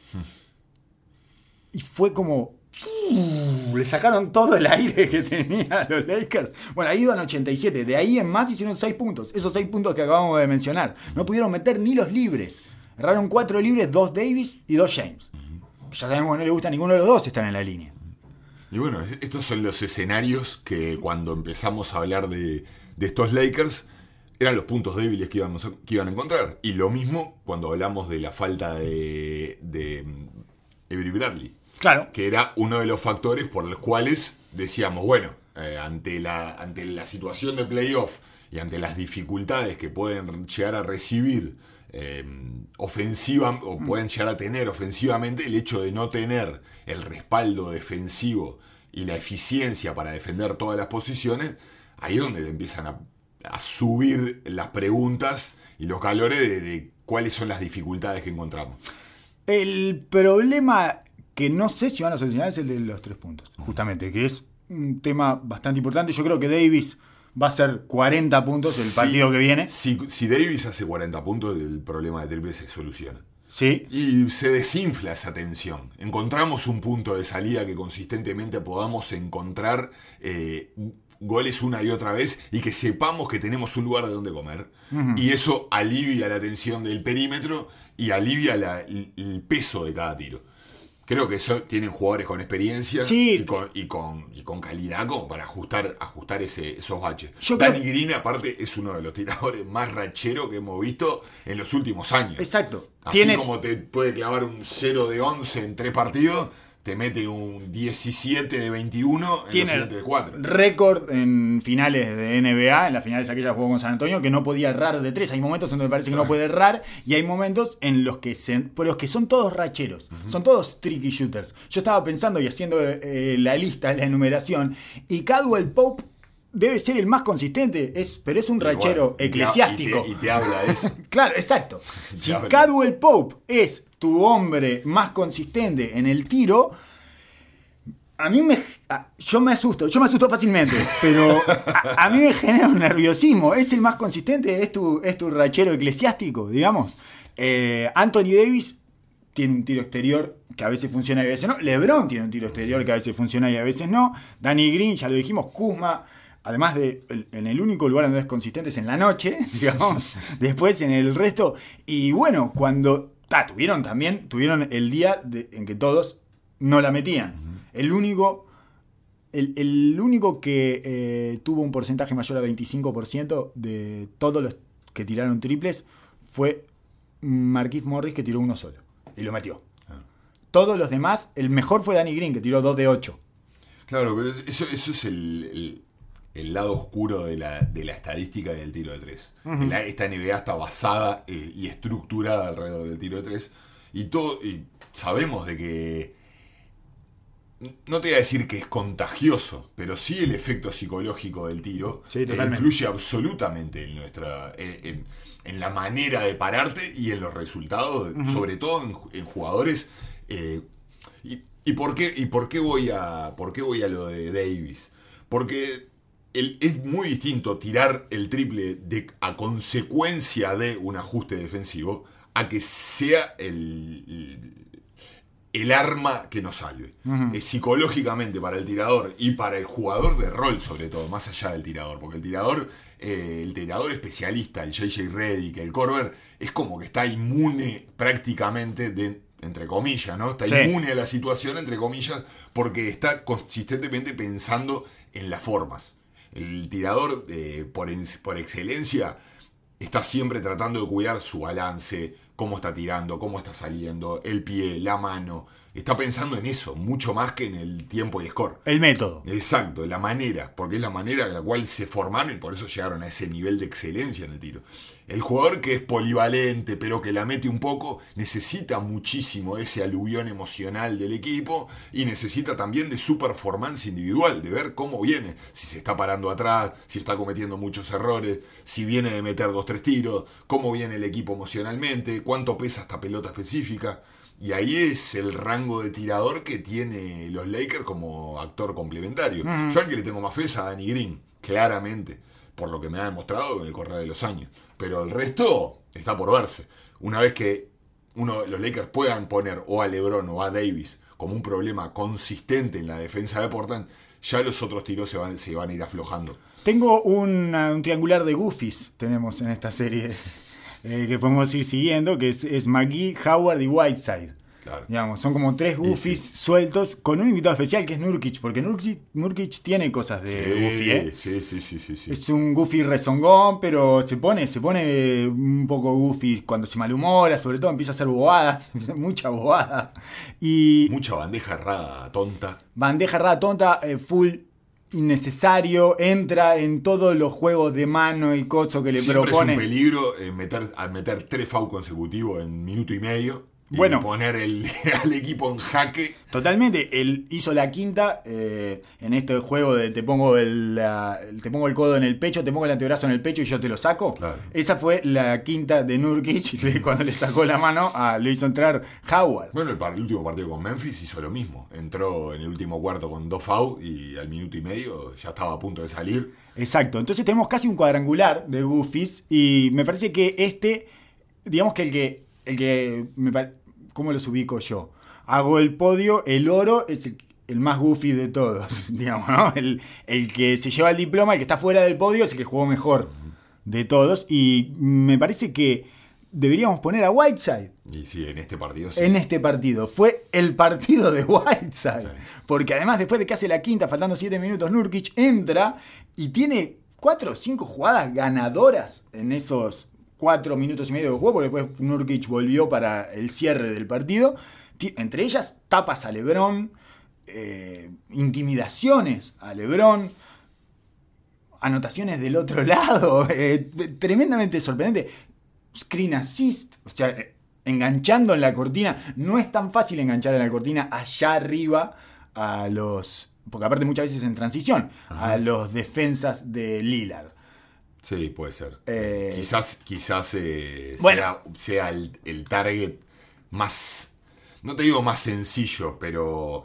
Y fue como le sacaron todo el aire que tenía los Lakers. Bueno, ahí iban 87. De ahí en más hicieron 6 puntos. Esos 6 puntos que acabamos de mencionar. No pudieron meter ni los libres. Erraron 4 libres, 2 Davis y 2 James. Ya sabemos que no le gusta a ninguno de los dos están en la línea. Y bueno, estos son los escenarios que cuando empezamos a hablar de, de estos Lakers eran los puntos débiles que, íbamos, que iban a encontrar. Y lo mismo cuando hablamos de la falta de, de Avery Bradley. Claro. Que era uno de los factores por los cuales decíamos, bueno, eh, ante, la, ante la situación de playoff y ante las dificultades que pueden llegar a recibir eh, ofensiva o pueden llegar a tener ofensivamente, el hecho de no tener el respaldo defensivo y la eficiencia para defender todas las posiciones, ahí es donde empiezan a, a subir las preguntas y los calores de, de cuáles son las dificultades que encontramos. El problema que no sé si van a solucionar es el de los tres puntos, justamente, que es un tema bastante importante. Yo creo que Davis va a ser 40 puntos el Sí, partido que viene. Si, si Davis hace 40 puntos, el problema de triple se soluciona. Sí, Y se desinfla esa tensión. Encontramos un punto de salida que consistentemente podamos encontrar eh, goles una y otra vez y que sepamos que tenemos un lugar de donde comer. Y eso alivia la tensión del perímetro y alivia la- el, el peso de cada tiro. Creo que eso tienen jugadores con experiencia Sí. y, con, y, con, y con calidad como para ajustar, ajustar ese, esos baches. Yo creo- Danny Green, aparte, es uno de los tiradores más racheros que hemos visto en los últimos años. exacto. Así Tiene, como te puede clavar un 0 de 11 en tres partidos, te mete un 17 de 21 en tiene los de 4. récord en finales de NBA, en las finales aquellas jugó con San Antonio, que no podía errar de tres. Hay momentos donde me parece que no puede errar y hay momentos en los que se, pero es que son todos racheros, son todos tricky shooters. Yo estaba pensando y haciendo eh, la lista, la enumeración, y Cadwell Pope debe ser el más consistente, es, pero es un rachero eclesiástico. Y te, y te habla de eso. Claro, exacto. Si. Cadwell Pope es tu hombre más consistente en el tiro, a mí me. a- yo me asusto, yo me asusto fácilmente, pero a, a mí me genera un nerviosismo. ¿Es el más consistente? ¿Es tu, es tu rachero eclesiástico, digamos? Eh, Anthony Davis tiene un tiro exterior que a veces funciona y a veces no. LeBron tiene un tiro exterior que a veces funciona y a veces no. Danny Green, ya lo dijimos, Kuzma. Además de en el único lugar donde es consistente es en la noche, digamos. Después en el resto. Y bueno, cuando. ta, tuvieron también. Tuvieron el día de- en que todos no la metían. El único. El, el único que eh, tuvo un porcentaje mayor a 25% de todos los que tiraron triples fue Marquis Morris, que tiró uno solo. Y lo metió. Todos los demás, el mejor fue Danny Green, que tiró 2 de 8. Claro, pero eso, eso es el, el- el lado oscuro de la, de la estadística del tiro de tres. La- esta NBA está basada eh, y estructurada alrededor del tiro de tres. Y, todo, y sabemos de que. No te voy a decir que es contagioso, pero sí el efecto psicológico del tiro Sí, eh, influye absolutamente en nuestra. en- en- en la manera de pararte y en los resultados, sobre todo en, en jugadores. eh, y, y por qué, ¿Y por qué voy a. por qué voy a lo de Davis? Porque el- es muy distinto tirar el triple de, a consecuencia de un ajuste defensivo a que sea el, el- arma que nos salve. Es psicológicamente para el tirador y para el jugador de rol, sobre todo, más allá del tirador. Porque el tirador, eh, el tirador especialista, el JJ Reddick, el Corber, es como que está inmune prácticamente de entre comillas, ¿no? Está Sí. inmune a la situación, entre comillas, porque está consistentemente pensando en las formas. El tirador, eh, por, por excelencia, está siempre tratando de cuidar su balance, cómo está tirando, cómo está saliendo, el pie, la mano. Está pensando en eso, mucho más que en el tiempo y score. El método. Exacto, la manera, porque es la manera en la cual se formaron y por eso llegaron a ese nivel de excelencia en el tiro. El jugador que es polivalente, pero que la mete un poco, necesita muchísimo de ese aluvión emocional del equipo y necesita también de su performance individual, de ver cómo viene, si se está parando atrás, si está cometiendo muchos errores, si viene de meter dos, tres tiros, cómo viene el equipo emocionalmente, cuánto pesa esta pelota específica. Y ahí es el rango de tirador que tiene los Lakers como actor complementario. Yo al que le tengo más fe es a Danny Green, claramente, por lo que me ha demostrado en el correr de los años. Pero el resto está por verse. Una vez que uno, los Lakers puedan poner o a LeBron o a Davis como un problema consistente en la defensa de Portland, ya los otros tiros se van, se van a ir aflojando. Tengo un triangular de goofies, tenemos en esta serie, eh, que podemos ir siguiendo, que es, es McGee, Howard y Whiteside. Claro. Digamos, son como tres goofies sueltos con un invitado especial que es Nurkic, porque Nurkic, Nurkic tiene cosas de goofy, ¿eh? sí, sí, sí, sí, sí. Es un goofy rezongón, pero se pone, se pone un poco goofy cuando se malhumora, sobre todo empieza a hacer bobadas, mucha bobada. Y Mucha bandeja errada, tonta. bandeja errada tonta, eh, full innecesario, entra en todos los juegos de mano y coso que le Siempre propone. es un peligro eh, meter, al meter tres FAU consecutivos en minuto y medio. Y Bueno. poner el, al equipo en jaque. Totalmente, él hizo la quinta eh, en este juego de te pongo el, la- te pongo el codo en el pecho, te pongo el antebrazo en el pecho y yo te lo saco. Claro. Esa fue la quinta de Nurkic de cuando le sacó la mano a lo hizo entrar Howard. Bueno, el, último partido con Memphis hizo lo mismo. Entró en el último cuarto con dos FAU y al minuto y medio ya estaba a punto de salir. Exacto, entonces tenemos casi un cuadrangular de Goofies y me parece que este, digamos que el que, el que, me ¿cómo los ubico yo? Hago el podio, el oro es el, el más goofy de todos, digamos, ¿no? El, el que se lleva el diploma, el que está fuera del podio es el que jugó mejor de todos y me parece que deberíamos poner a Whiteside Y sí, en este partido sí. en este partido. Fue el partido de Whiteside. Sí. Porque además, después de que hace la quinta, faltando 7 minutos, Nurkic entra y tiene 4 o 5 jugadas ganadoras en esos 4 minutos y medio de juego. Porque después Nurkic volvió para el cierre del partido. Ti- Entre ellas, tapas a Lebron, eh, intimidaciones a Lebron. Anotaciones del otro lado, eh, tremendamente sorprendente screen assist, o sea, eh, enganchando en la cortina. No es tan fácil enganchar en la cortina allá arriba a los. Porque aparte muchas veces en transición, a los defensas de Lillard. Sí, puede ser. Eh, quizás quizás eh, Bueno. sea, sea el, el target más, no te digo más sencillo, pero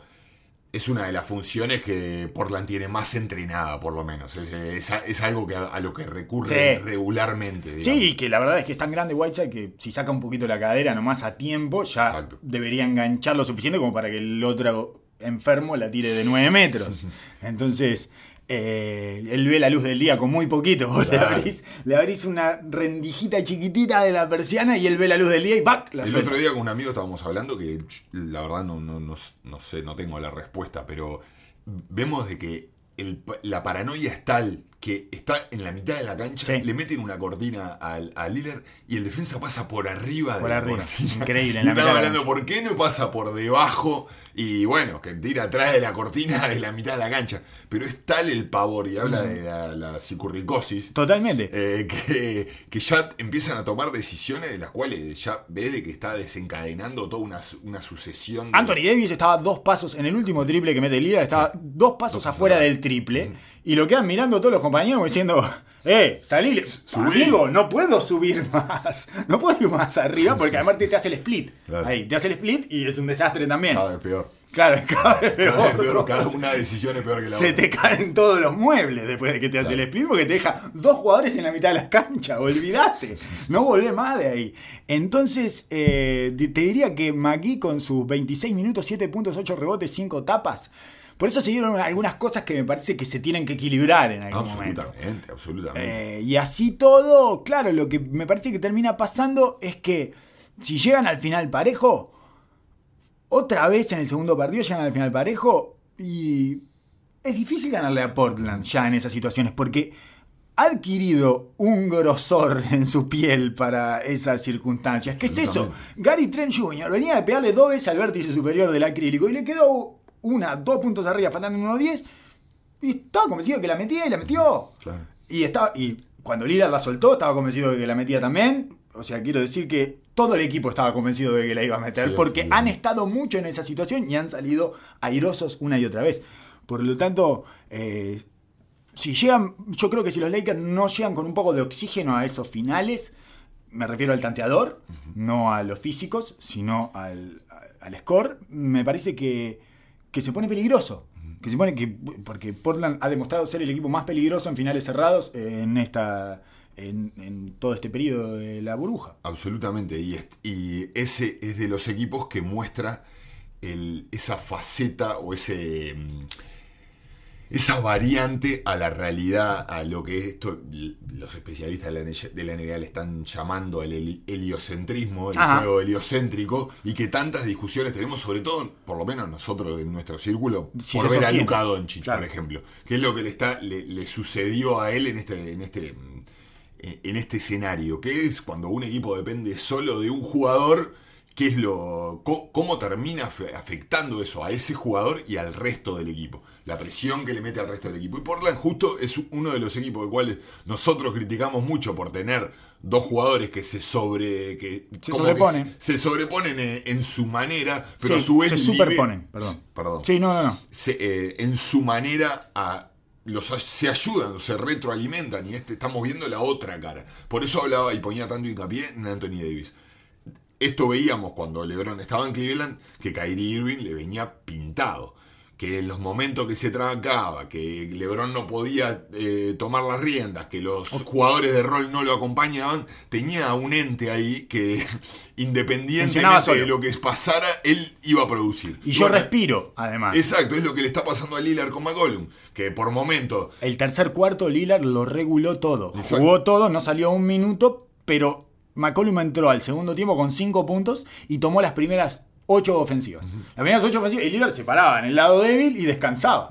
es una de las funciones que Portland tiene más entrenada, por lo menos. Es, es- es algo que a, a lo que recurre Sí. regularmente. digamos. Sí, que la verdad es que es tan grande Whiteside que si saca un poquito la cadera nomás a tiempo, ya Exacto. debería enganchar lo suficiente como para que el otro enfermo la tire de 9 metros. Entonces, eh, él ve la luz del día con muy poquito. Vos Le, abrís, le abrís una rendijita chiquitita de la persiana y él ve la luz del día y. La El suelta. otro día con un amigo estábamos hablando que la verdad no, no, no, no sé, no tengo la respuesta, pero vemos de que el la paranoia es tal que está en la mitad de la cancha, Sí. le meten una cortina al, al Lillard y el defensa pasa por arriba Por de la arriba. cortina. Increíble, en Y la estaba la hablando. ¿por qué no pasa por debajo? Y bueno, que tira atrás de la cortina de la mitad de la cancha. Pero es tal el pavor y habla de la, la psicurricosis. Totalmente. Eh, que, que ya empiezan a tomar decisiones de las cuales ya ves de que está desencadenando toda una, una sucesión de... Anthony Davis estaba dos pasos en el último triple que mete Lillard, estaba dos pasos Dos afuera del triple. Y lo quedan mirando todos los compañeros diciendo, eh, salí, amigo, no puedo subir más. No puedo ir más arriba porque además te, te hace el split. Claro. Ahí, te hace el split y es un desastre también. Cada vez peor. Claro, cada vez Cada vez peor. peor, cada una decisión es peor que la Se otra. te caen todos los muebles después de que te hace el split porque te deja dos jugadores en la mitad de la cancha. Olvídate. No volvés más de ahí. Entonces, eh, te diría que McGee con sus 26 minutos, 7 puntos, 8 rebotes, 5 tapas. Por eso se dieron algunas cosas que me parece que se tienen que equilibrar en algún momento. Absolutamente, absolutamente. Eh, y así todo, claro, lo que me parece que termina pasando es que si llegan al final parejo, otra vez en el segundo partido llegan al final parejo y es difícil ganarle a Portland ya en esas situaciones porque ha adquirido un grosor en su piel para esas circunstancias. ¿Qué es eso? Gary Trent Jr. venía de pegarle dos veces al vértice superior del acrílico y le quedó una, dos puntos arriba, faltando 1-10 y estaba convencido de que la metía y la metió. Claro. Y, estaba, y cuando Lillard la soltó, estaba convencido de que la metía también. O sea, quiero decir que todo el equipo estaba convencido de que la iba a meter. Sí, porque han estado mucho en esa situación y han salido airosos una y otra vez. Por lo tanto, eh, si llegan, yo creo que si los Lakers no llegan con un poco de oxígeno a esos finales, me refiero al tanteador, no a los físicos, sino al, al score, me parece que, que se pone peligroso. Que se pone que. Porque Portland ha demostrado ser el equipo más peligroso en finales cerrados en esta. En, todo este periodo de la burbuja. Absolutamente. Y, ese es de los equipos que muestra esa faceta o ese mm, esa variante a la realidad, a lo que esto los especialistas de la, NBA le están llamando el heli- heliocentrismo, el Ajá. juego heliocéntrico, y que tantas discusiones tenemos, sobre todo, por lo menos nosotros en nuestro círculo, Si por ver a. Luka Doncic, Claro. por ejemplo, que es lo que le está le, le sucedió a él en este en este en este escenario, que es cuando un equipo depende solo de un jugador, qué es lo cómo termina afe- afectando eso a ese jugador y al resto del equipo, la presión que le mete al resto del equipo. Y Portland justo es uno de los equipos de cuales nosotros criticamos mucho por tener dos jugadores que se sobre que Se que sobreponen. se, se sobreponen en, en su manera, pero Sí, a su vez se vive- superponen, perdón. Perdón Sí, no, no, no. se, eh, en su manera a los se ayudan, se retroalimentan y este estamos viendo la otra cara. Por eso hablaba y ponía tanto hincapié en Anthony Davis. Esto veíamos cuando LeBron estaba en Cleveland que Kyrie Irving le venía pintado. Que en los momentos que se trancaba, que LeBron no podía eh, tomar las riendas, que los jugadores de rol no lo acompañaban, tenía un ente ahí que independientemente de lo que pasara, él iba a producir. Y yo bueno, respiro, además. Exacto, es lo que le está pasando a Lillard con McCollum, que por momento El tercer cuarto, Lillard lo reguló todo. Exacto. Jugó todo, no salió un minuto, pero McCollum entró al segundo tiempo con 5 puntos y tomó las primeras 8 ofensivas. Las primeras 8 ofensivas y Lillard se paraba en el lado débil y descansaba.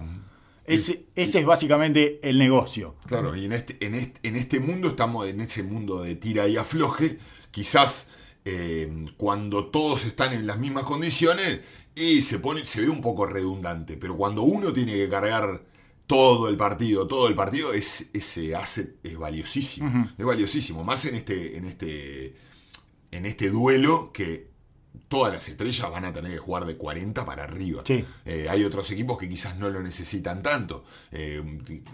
Ese, ese es básicamente el negocio. Claro, y en este, en este, en este mundo estamos en ese mundo de tira y afloje. Quizás eh, cuando todos están en las mismas condiciones y se pone, se ve un poco redundante. Pero cuando uno tiene que cargar todo el partido, todo el partido, es, ese asset es valiosísimo. Es valiosísimo. Más en este, en este, en este duelo que todas las estrellas van a tener que jugar de 40 para arriba. Sí. Eh, hay otros equipos que quizás no lo necesitan tanto. Eh,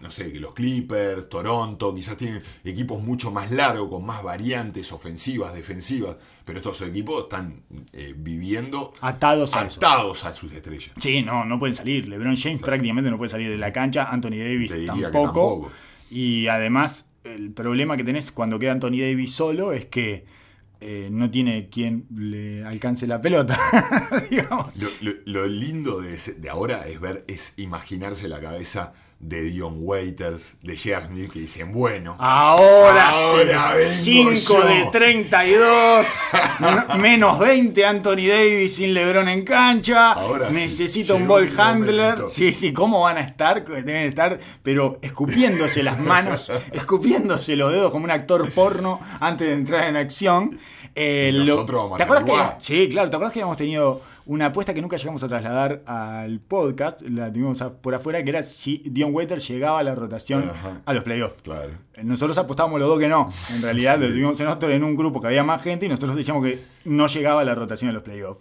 no sé, que los Clippers, Toronto, quizás tienen equipos mucho más largos, con más variantes ofensivas, defensivas. Pero estos equipos están eh, viviendo Atados a atados a sus estrellas. Sí, no, no pueden salir. LeBron James prácticamente no puede salir de la cancha. Anthony Davis tampoco. tampoco. Y además, el problema que tenés cuando queda Anthony Davis solo es que eh, no tiene quien le alcance la pelota. digamos. Lo, lo- lo lindo de, ese- de ahora es ver, es imaginarse la cabeza de Dion Waiters, de J.R. Smith, que dicen, bueno, Ahora, Ahora vengo 5 yo. de 32, no- menos 20 Anthony Davis sin LeBron en cancha. Ahora sí, necesito un ball handler. momento. Sí, sí, ¿cómo van a estar? Deben estar, pero escupiéndose las manos, escupiéndose los dedos como un actor porno antes de entrar en acción. Eh, Y nosotros ¿Te acuerdas que. Sí, claro, ¿te acuerdas que habíamos tenido una apuesta que nunca llegamos a trasladar al podcast? La tuvimos a- por afuera, que era si Dion Waiter llegaba a la rotación Ajá. a los playoffs. claro. Nosotros apostábamos los dos que no. En realidad lo tuvimos en otro en un grupo que había más gente y nosotros decíamos que no llegaba a la rotación de los playoffs.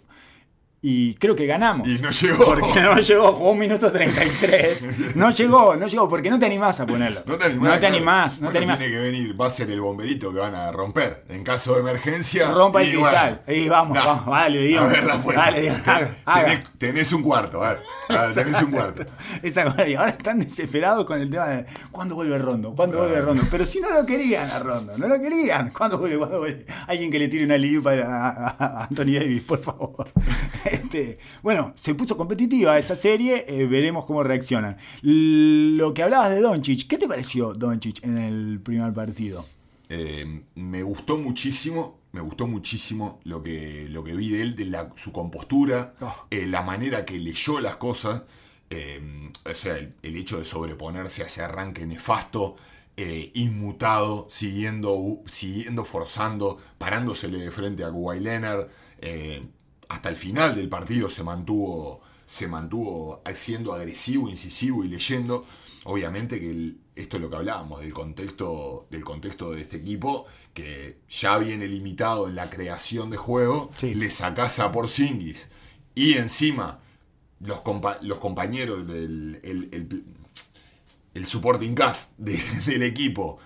Y creo que ganamos. Y no llegó. Porque no llegó, jugó un minuto 33. No llegó, no llegó, porque no te animás a ponerlo. No te animás. No te claro. animás, no Bueno, te animás. Tiene que venir, va a ser el bomberito que van a romper. En caso de emergencia. Rompa el cristal. bueno, Y vamos, nah. vamos, dale, Dios. A ver la puerta. Haga, haga. Tenés, tenés un cuarto, a ver. A ver, tenés un cuarto. Esa cosa, y ahora están desesperados con el tema de ¿cuándo vuelve Rondo? ¿Cuándo vuelve Rondo? Pero si no lo querían a Rondo, no lo querían. ¿Cuándo vuelve? ¿Cuándo vuelve? Alguien que le tire una liu para a Anthony Davis, por favor. Este, bueno, se puso competitiva esa serie, eh, veremos cómo reaccionan. Lo que hablabas de Doncic, ¿qué te pareció Doncic en el primer partido? Eh, me gustó muchísimo, me gustó muchísimo lo que, lo que vi de él, de la- su compostura, Oh. eh, la manera que leyó las cosas, eh, o sea, el, el hecho de sobreponerse a ese arranque nefasto, eh, inmutado, siguiendo, siguiendo forzando, parándosele de frente a Kawhi Leonard, eh, hasta el final del partido se mantuvo, se mantuvo siendo agresivo, incisivo y leyendo. Obviamente que el- esto es lo que hablábamos del contexto, del contexto de este equipo, que ya viene limitado en la creación de juego, Sí. le sacás a Porzingis y encima los, compa- los compañeros del el, el- el supporting cast de- del equipo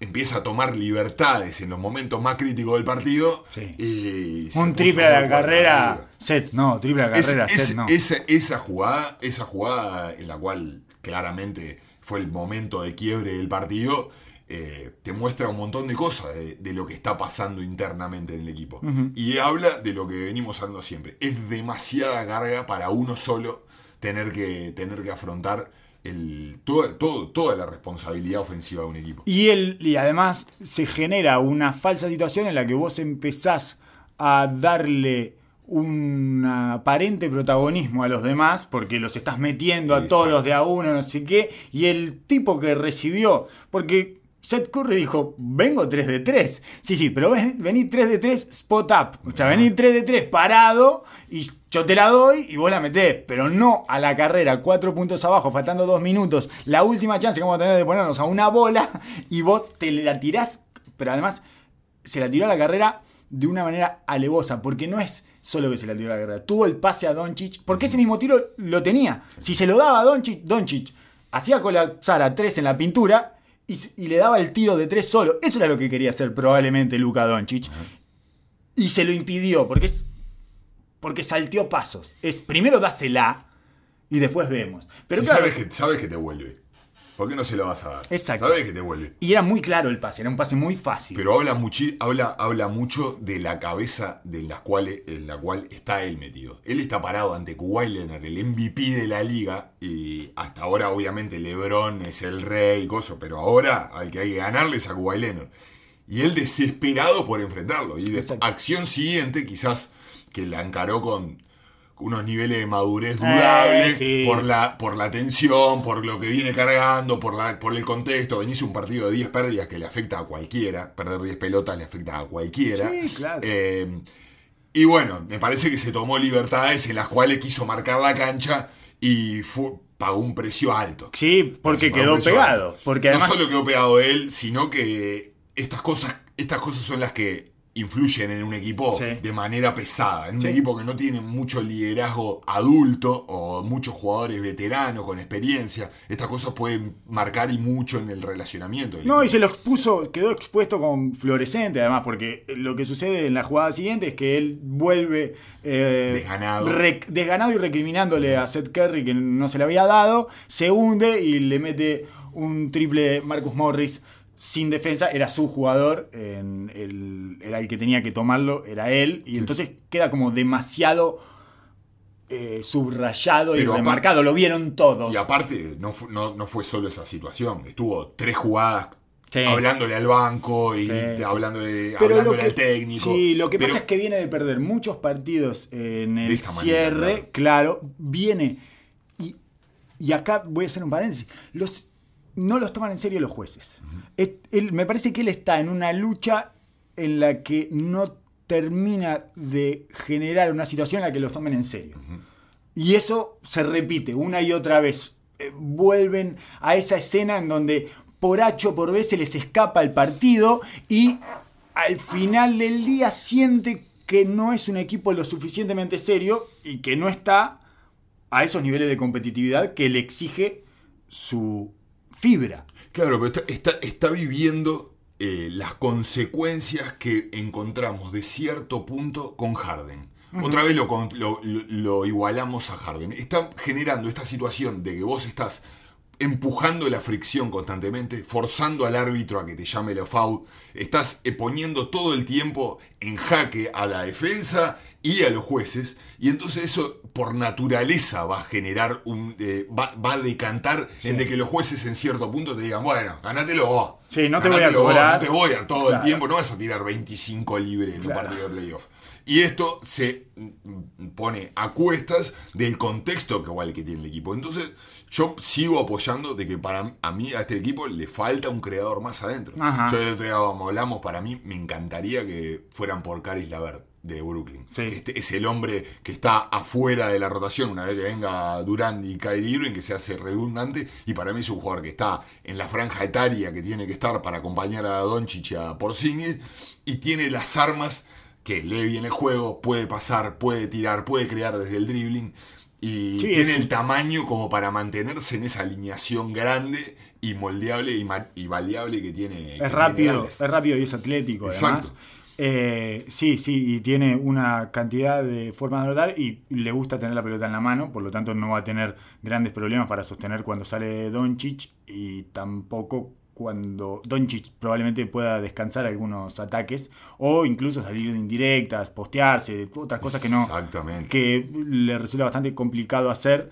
empieza a tomar libertades en los momentos más críticos del partido Sí. y Un triple a la carrera, set, no, triple a la carrera, es- set, no. esa, esa jugada, esa jugada en la cual claramente fue el momento de quiebre del partido, eh, te muestra un montón de cosas de, de lo que está pasando internamente en el equipo. Y habla de lo que venimos hablando siempre. Es demasiada carga para uno solo tener que, tener que afrontar el, todo, todo- toda la responsabilidad ofensiva de un equipo. Y, él, y además se genera una falsa situación en la que vos empezás a darle un aparente protagonismo a los demás porque los estás metiendo a Exacto. todos los de a uno, no sé qué, y el tipo que recibió, porque Seth Curry dijo, vengo 3 de 3. Sí, sí, pero ven- vení 3 de 3 spot up. O sea, vení 3 de 3 parado y yo te la doy y vos la metés. Pero no a la carrera, 4 puntos abajo, faltando 2 minutos. La última chance que vamos a tener de ponernos a una bola y vos te la tirás, pero además se la tiró a la carrera de una manera alevosa, porque no es solo que se la tiró a la carrera. Tuvo el pase a Doncic, porque ese mismo tiro lo tenía. Si se lo daba a Doncic, Doncic hacía colapsar a 3 en la pintura y, le daba el tiro de 3 solo. Eso era lo que quería hacer probablemente Luka Doncic. Y se lo impidió, porque es porque salteó pasos. Es primero dásela y después vemos. Pero Si claro, sabes, que, sabes que te vuelve. ¿Por qué no se lo vas a dar? Exacto. Sabes que te vuelve. y era muy claro el pase, era un pase muy fácil. Pero habla, muchi- habla, habla mucho de la cabeza de la cual, en la cual está él metido. Él está parado ante Kawhi Leonard, el MVP de la liga, y hasta ahora obviamente LeBron es el rey y cosas, pero ahora al que hay que ganarle es a Kawhi Leonard. Y él desesperado por enfrentarlo. Y de Exacto. acción siguiente, quizás que la encaró con unos niveles de madurez dudables, Eh, sí. por, la, por la tensión, por lo que viene cargando, por, la, por el contexto. Venís un partido de 10 pérdidas que le afecta a cualquiera. Perder 10 pelotas le afecta a cualquiera. Sí, claro. Eh, y bueno, me parece que se tomó libertades en las cuales quiso marcar la cancha y fu- pagó un precio alto. Sí, porque quedó pegado. alto. Porque no además solo quedó pegado él, sino que estas cosas, estas cosas son las que influyen en un equipo Sí. de manera pesada. En un equipo que no tiene mucho liderazgo adulto o muchos jugadores veteranos con experiencia, estas cosas pueden marcar y mucho en el relacionamiento. No, y se lo expuso, quedó expuesto con fluorescente, además, porque lo que sucede en la jugada siguiente es que él vuelve eh, Desganado. desganado y recriminándole a Seth Curry que no se le había dado, se hunde y le mete un triple Marcus Morris sin defensa, era su jugador, en el- era el que tenía que tomarlo, era él, y entonces queda como demasiado eh, subrayado y Pero remarcado, lo vieron todos. Y aparte, no, fu- no, no fue solo esa situación. Estuvo tres jugadas Sí. hablándole al banco y Sí, hablándole, que- al técnico. Sí, lo que Pero- pasa es que viene de perder muchos partidos en el manera, cierre, claro. viene. Y, y acá voy a hacer un paréntesis. Los, no los toman en serio los jueces. Me parece que él está en una lucha en la que no termina de generar una situación en la que los tomen en serio. Y eso se repite una y otra vez. Eh, vuelven a esa escena en donde por H o por B se les escapa el partido y al final del día siente que no es un equipo lo suficientemente serio y que no está a esos niveles de competitividad que le exige su fibra. Claro, pero está, está, está viviendo eh, las consecuencias que encontramos de cierto punto con Harden. Otra vez lo, con- lo- lo- lo igualamos a Harden. Está generando esta situación de que vos estás empujando la fricción constantemente, forzando al árbitro a que te llame la foul, estás eh, poniendo todo el tiempo en jaque a la defensa y a los jueces, y entonces eso por naturaleza va a generar un. eh, va, va a decantar en de que los jueces en cierto punto te digan, bueno, ganátelo vos. Sí, no te voy a vos, no te voy a todo Claro. el tiempo, no vas a tirar 25 libres en Claro. un partido de playoff. Y esto se mm, pone a cuestas del contexto que igual que tiene el equipo. Entonces, yo sigo apoyando de que para a mí a este equipo le falta un creador más adentro. Ajá. Yo el otro día como hablamos, para mí me encantaría que fueran por Caris Lavert de Brooklyn. Sí. Este es el hombre que está afuera de la rotación una vez que venga Durant y Kyrie Irving, que se hace redundante. Y para mí es un jugador que está en la franja etaria que tiene que estar para acompañar a Doncic y a Porzingis. Y tiene las armas que lee bien el juego, puede pasar, puede tirar, puede crear desde el dribbling. Y Sí, tiene es- el tamaño como para mantenerse en esa alineación grande y moldeable y, y que tiene. Es rápido, es rápido y es atlético además. Eh, sí, sí, y tiene una cantidad de formas de anotar y le gusta tener la pelota en la mano, por lo tanto no va a tener grandes problemas para sostener cuando sale Doncic y tampoco cuando Doncic probablemente pueda descansar algunos ataques o incluso salir de indirectas, postearse, otras cosas que no Exactamente. que le resulta bastante complicado hacer.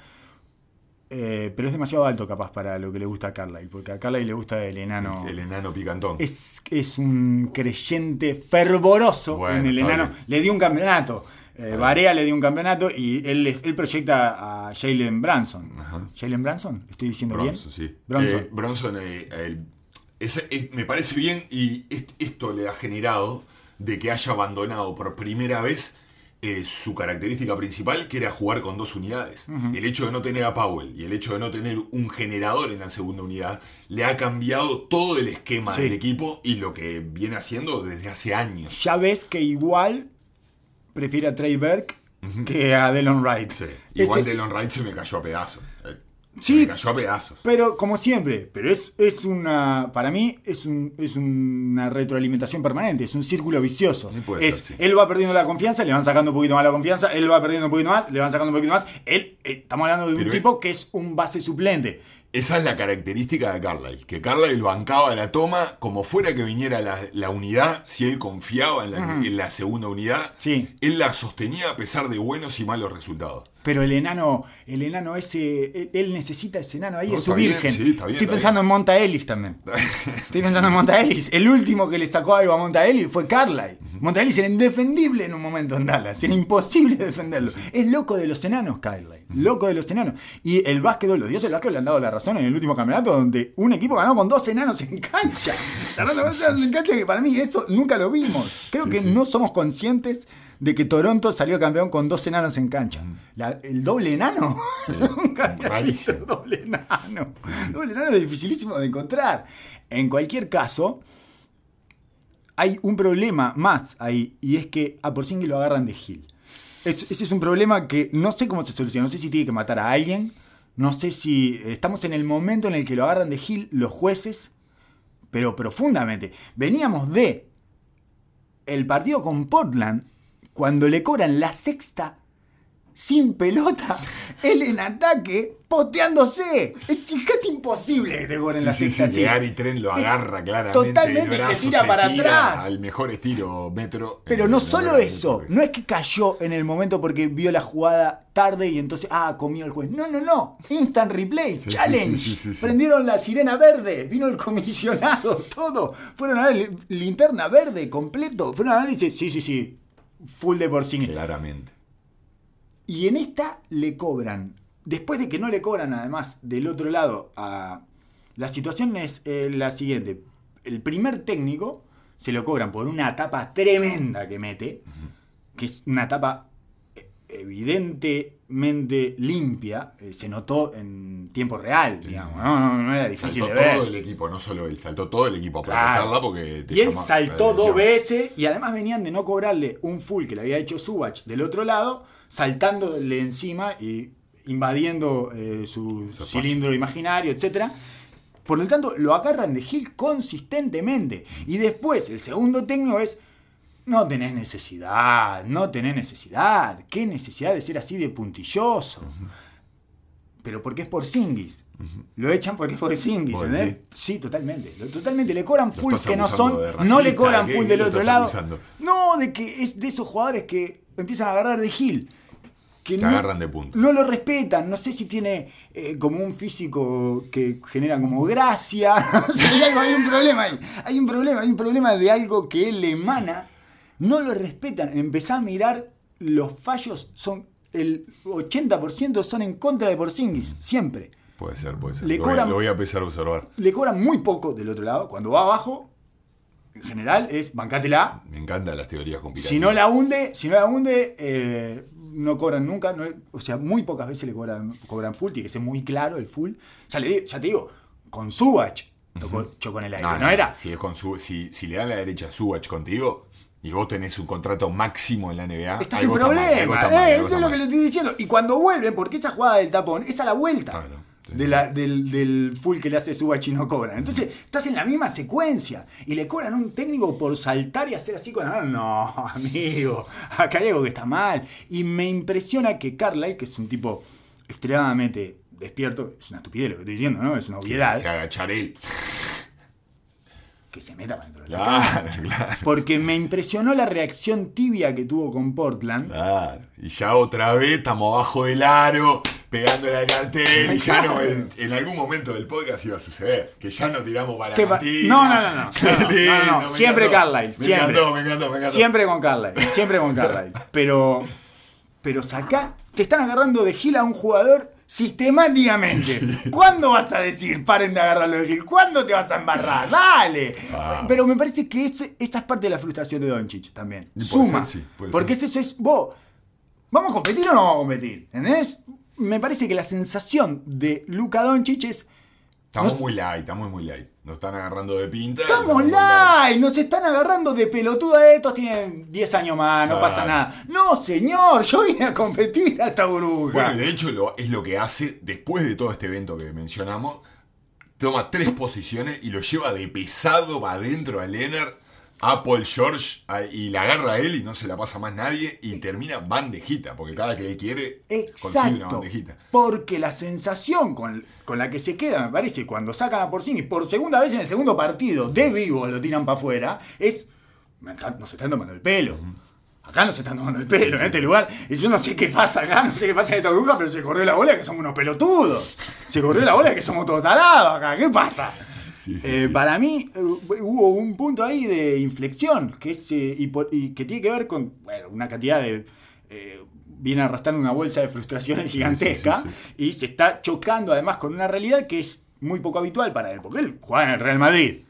Eh, pero es demasiado alto capaz para lo que le gusta a Carlyle, porque a Carlyle le gusta el enano. El enano picantón. Es, es un creyente fervoroso Bueno, en el enano. bien. Le dio un campeonato. Eh, Barea le dio un campeonato y él, él proyecta a Jalen Branson. Ajá. ¿Jalen Branson? ¿Estoy diciendo Bronson, bien? sí. Bronson. Eh, Bronson, eh, el- me parece bien y est- esto le ha generado de que haya abandonado por primera vez eh, su característica principal, que era jugar con dos unidades. El hecho de no tener a Powell y el hecho de no tener un generador en la segunda unidad le ha cambiado todo el esquema Sí. del equipo y lo que viene haciendo desde hace años. Ya ves que igual prefiere a Trey Burke que a Delon Wright. Sí. Igual Ese- Delon Wright se me cayó a pedazos. Sí. Me cayó a pedazos. Pero como siempre, pero es, es una, para mí es, un- es una retroalimentación permanente, es un círculo vicioso. Sí, puede es, ser, sí. Él va perdiendo la confianza, le van sacando un poquito más la confianza, él va perdiendo un poquito más, le van sacando un poquito más. Él, eh, estamos hablando de un Pero él- tipo que es un base suplente. Esa es la característica de Carlyle, que Carlyle bancaba la toma como fuera que viniera la, la unidad, si él confiaba en la, en la segunda unidad, Sí. él la sostenía a pesar de buenos y malos resultados. Pero el enano, el enano ese, él, necesita ese enano ahí, No, es su bien, virgen. sí, está bien, Estoy pensando en Monta Ellis también. Estoy pensando en Monta Ellis. El último que le sacó algo a Monta Ellis fue Carlyle. Monta Ellis era indefendible en un momento en Dallas. Era imposible defenderlo. Es loco de los enanos, Carlyle. Loco de los enanos. Y el básquetbol, los dioses del básquetbol le han dado la razón en el último campeonato donde un equipo ganó con dos enanos en cancha. Cerrando dos enanos en cancha que para mí eso nunca lo vimos. Creo Sí, que no somos conscientes de que Toronto salió campeón con dos enanos en cancha. La- ¿El doble enano? Nunca había visto doble enano. Doble enano es dificilísimo de encontrar. En cualquier caso, hay un problema más ahí, y es que a Porzingis lo agarran de Gil. Es- ese es un problema que no sé cómo se soluciona. No sé si tiene que matar a alguien. No sé si estamos en el momento en el que lo agarran de Gil los jueces, pero profundamente. Veníamos de el partido con Portland, cuando le cobran la sexta sin pelota, él en ataque, poteándose. Es, casi imposible que te cobren la Sí, sí, sexta sí, que Gary Trent lo Es agarra claramente. Totalmente el se brazo tira para tira atrás. Al mejor estilo metro. Pero no solo eso, no es que cayó en el momento porque vio la jugada tarde y entonces, ah, comió el juez. No, no, no. Instant replay, Sí, sí, challenge. sí, sí, sí, sí. Prendieron la sirena verde, vino el comisionado, todo. Fueron a ver linterna verde completo. Fueron a ver y dice, sí, sí, sí, full de por Claramente. Y en esta le cobran, después de que no le cobran además del otro lado, a... la situación es eh, la siguiente. El primer técnico se lo cobran por una tapa tremenda que mete, que es una tapa evidentemente limpia, eh, se notó en tiempo real, digamos, no, no, no era difícil Saltó de ver. todo el equipo, no solo él, saltó todo el equipo a Claro. porque te Y él saltó dos veces y además venían de no cobrarle un full que le había hecho Subach del otro lado, saltándole encima y invadiendo eh, su cilindro imaginario, etcétera. Por lo tanto, lo agarran de Gil consistentemente. Y después, el segundo técnico es. No tenés necesidad, no tenés necesidad. ¿Qué necesidad de ser así de puntilloso? Pero porque es por Singis. Lo echan porque es por Singis, ¿Vos ¿entendés? Sí, totalmente. Totalmente. Le cobran full que no son. no le cobran ¿qué- full del otro lado. No, de que es de esos jugadores que empiezan a agarrar de Gil. Que Te no, agarran de punta. no lo respetan. No sé si tiene eh, como un físico que genera como gracia. Hay, algo- hay un problema ahí. Hay un problema, hay un problema de algo que él emana. No lo respetan. Empezá a mirar los fallos. Son el 80% son en contra de Porzingis. Siempre. Puede ser, puede ser. Le lo, voy a, cobran- lo voy a empezar a observar. Le cobran muy poco del otro lado. Cuando va abajo, en general es bancátela. Me encantan las teorías conspirativas. Si no la hunde, si no la hunde, eh, no cobran nunca. no- o sea, muy pocas veces le cobran, cobran full, tiene que ser muy claro el full. Ya, le, ya te digo, con Subach tocó, chocó en el aire. No, No, no, era. Si, es con su, si, si le dan la derecha a Subach contigo y vos tenés un contrato máximo en la NBA, Estás en algo está algo problema. mal, eh, eso es lo que le estoy diciendo. Y cuando vuelven, porque esa jugada del tapón es a la vuelta. Claro, sí. de la- del, del full que le hace Subach y no cobran. Entonces, estás en la misma secuencia y le cobran a un técnico por saltar y hacer así con la mano. No, amigo, acá hay algo que está mal. Y me impresiona que Carlyle, que es un tipo extremadamente despierto, es una estupidez lo que estoy diciendo, ¿no? Es una obviedad. Se agachar él. Que se meta para dentro de la Claro, claro. Porque me impresionó la reacción tibia que tuvo con Portland. Claro. Y ya otra vez estamos abajo del aro, pegando la cartel. Y ya no, en, en algún momento del podcast iba a suceder. Que ya no tiramos para ¿Qué la pa-. No, no, no, no. Siempre. Carlisle, Me siempre. encantó, me encantó, me encantó. Siempre con Carlisle, siempre con Carlisle. Pero, pero saca, te están agarrando de gil a un jugador sistemáticamente. ¿Cuándo vas a decir paren de agarrarlo de gil? ¿Cuándo te vas a embarrar? Dale. Pero me parece que ese- esta es parte de la frustración de Doncic también. Suma. ser, sí, puede porque ser. eso es vos. ¿Vamos a competir o no vamos a competir? ¿Entendés? Me parece que la sensación de Luka Doncic es Estamos muy light, estamos muy light. Nos están agarrando de pinta. Estamos light. nos están agarrando de pelotuda. Estos tienen 10 años más, no pasa nada. No, señor, yo vine a competir a esta burbuja. Bueno, de hecho lo- es lo que hace, después de todo este evento que mencionamos, toma tres posiciones y lo lleva de pesado para adentro a Leonard, a Paul George, y la agarra a él y no se la pasa más nadie, y termina bandejita, porque cada que él quiere consigue una bandejita. Porque la sensación con, con la que se queda, me parece, cuando sacan a Porcini por segunda vez en el segundo partido, de vivo lo tiran para afuera, es. nos están tomando el pelo. Acá nos están tomando el pelo en este lugar. Y yo no sé qué pasa acá, no sé qué pasa en esta burbuja, pero se corrió la bola que somos unos pelotudos. Se corrió la bola que somos todos tarados acá. ¿Qué pasa? Sí, sí, Eh, sí. Para mí eh, hubo un punto ahí de inflexión que, es, eh, y, por- y que tiene que ver con bueno, una cantidad de... eh, viene arrastrando una bolsa de frustraciones gigantesca y se está chocando además con una realidad que es muy poco habitual para él, porque él jugaba en el Real Madrid.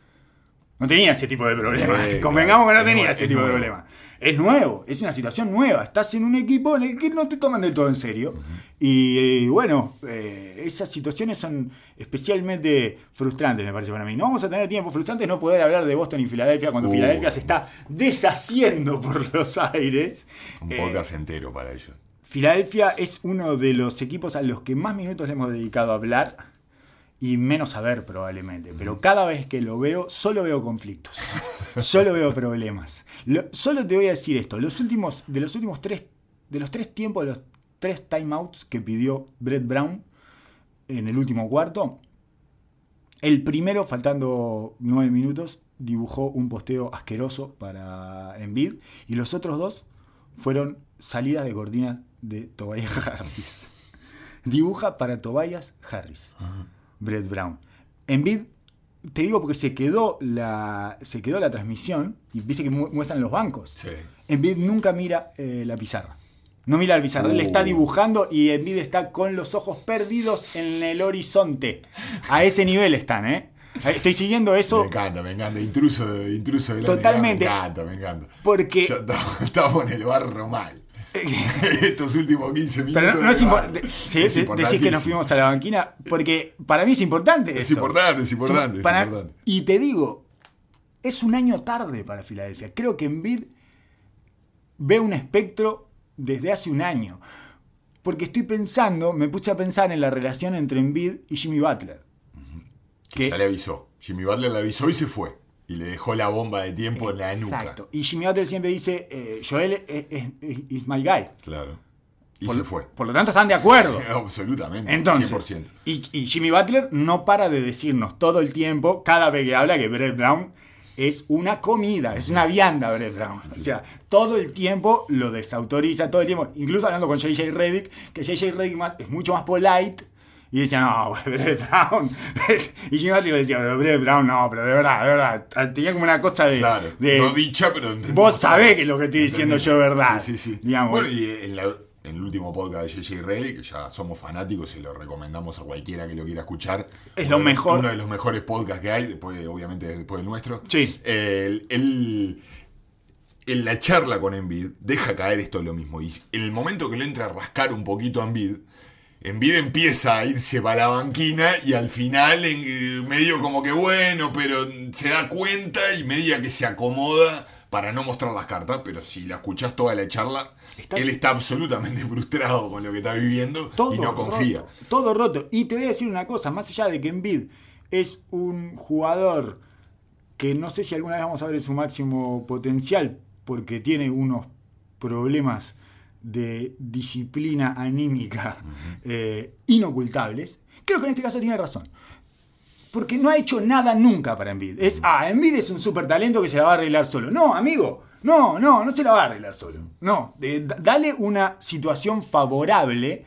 No tenía ese tipo de problemas. Sí, Convengamos claro, que no tenía nuevo, ese es tipo de problemas. Es nuevo, es una situación nueva. Estás en un equipo en el que no te toman de todo en serio. Y eh, bueno, eh, esas situaciones son especialmente frustrantes, me parece para mí. No vamos a tener tiempo frustrante no poder hablar de Boston y Filadelfia cuando Uh. Filadelfia se está deshaciendo por los aires. Un Eh, podcast entero para ellos. Filadelfia es uno de los equipos a los que más minutos le hemos dedicado a hablar y menos a ver probablemente. Pero cada vez que lo veo, solo veo conflictos. Solo veo problemas. Lo- solo te voy a decir esto. Los últimos, de los últimos tres, de los tres tiempos, de los tres timeouts que pidió Brett Brown en el último cuarto, el primero, faltando nueve minutos, dibujó un posteo asqueroso para Embiid y los otros dos fueron salidas de cortina de Tobias Harris. Dibuja para Tobias Harris. Brett Brown. Embiid, te digo porque se quedó la, se quedó la transmisión y viste que mu- muestran los bancos. Sí. Embiid nunca mira eh, la pizarra. No mira la pizarra, él Uh. está dibujando y Embiid está con los ojos perdidos en el horizonte. A ese nivel están, ¿eh? Estoy siguiendo Me eso encanta, me encanta. Intruso, intruso de la Totalmente. Me encanta, me encanta. porque... Estamos, estamos en el barro mal. Estos últimos 15 minutos. Pero no, no es de de- decís que nos fuimos a la banquina porque para mí es importante. Es eso. importante, es importante, es Para- importante. Y te digo, es un año tarde para Filadelfia. Creo que Embiid ve un espectro desde hace un año. Porque estoy pensando, me puse a pensar en la relación entre Embiid y Jimmy Butler. Que ya le avisó. Jimmy Butler le avisó y se fue. Y le dejó la bomba de tiempo en la nuca. Exacto. Y Jimmy Butler siempre dice, eh, Joel es, my guy. Claro. Y Por, se fue. por lo tanto están de acuerdo. Absolutamente. Entonces, 100%. y, y Jimmy Butler no para de decirnos todo el tiempo, cada vez que habla, que Brett Brown es una comida, es una vianda Brett Brown. O sea, todo el tiempo lo desautoriza, todo el tiempo, incluso hablando con JJ Reddick, que JJ Reddick es mucho más polite. Y decía, no, Brett Brown. y Butler decía, pero Brett Brown, no, pero de verdad, de verdad. Tenía como una cosa de. Claro. de- no dicha, pero vos sabés que lo que estoy diciendo yo es verdad. Sí, sí, sí. Digamos. Bueno, y en, la- en el último podcast de JJ Reddy, que ya somos fanáticos y lo recomendamos a cualquiera que lo quiera escuchar. Es lo de- mejor. Uno de los mejores podcasts que hay, después, obviamente después del nuestro. Sí. El- el- en la charla con Envid deja caer esto lo mismo. Y en el momento que le entra a rascar un poquito a Envid, Envid empieza a irse para la banquina y al final en- eh, medio como que bueno, pero se da cuenta y media que se acomoda para no mostrar las cartas, pero si la escuchás toda la charla, Está- él está absolutamente frustrado con lo que está viviendo todo y no confía. roto, todo roto. Y te voy a decir una cosa, más allá de que Embiid es un jugador que no sé si alguna vez vamos a ver su máximo potencial, porque tiene unos problemas de disciplina anímica eh, inocultables, creo que en este caso tiene razón. Porque no ha hecho nada nunca para Embiid. Es, ah, Embiid es un super talento que se la va a arreglar solo. No, amigo. No, no, no se la va a arreglar solo. No, eh, dale una situación favorable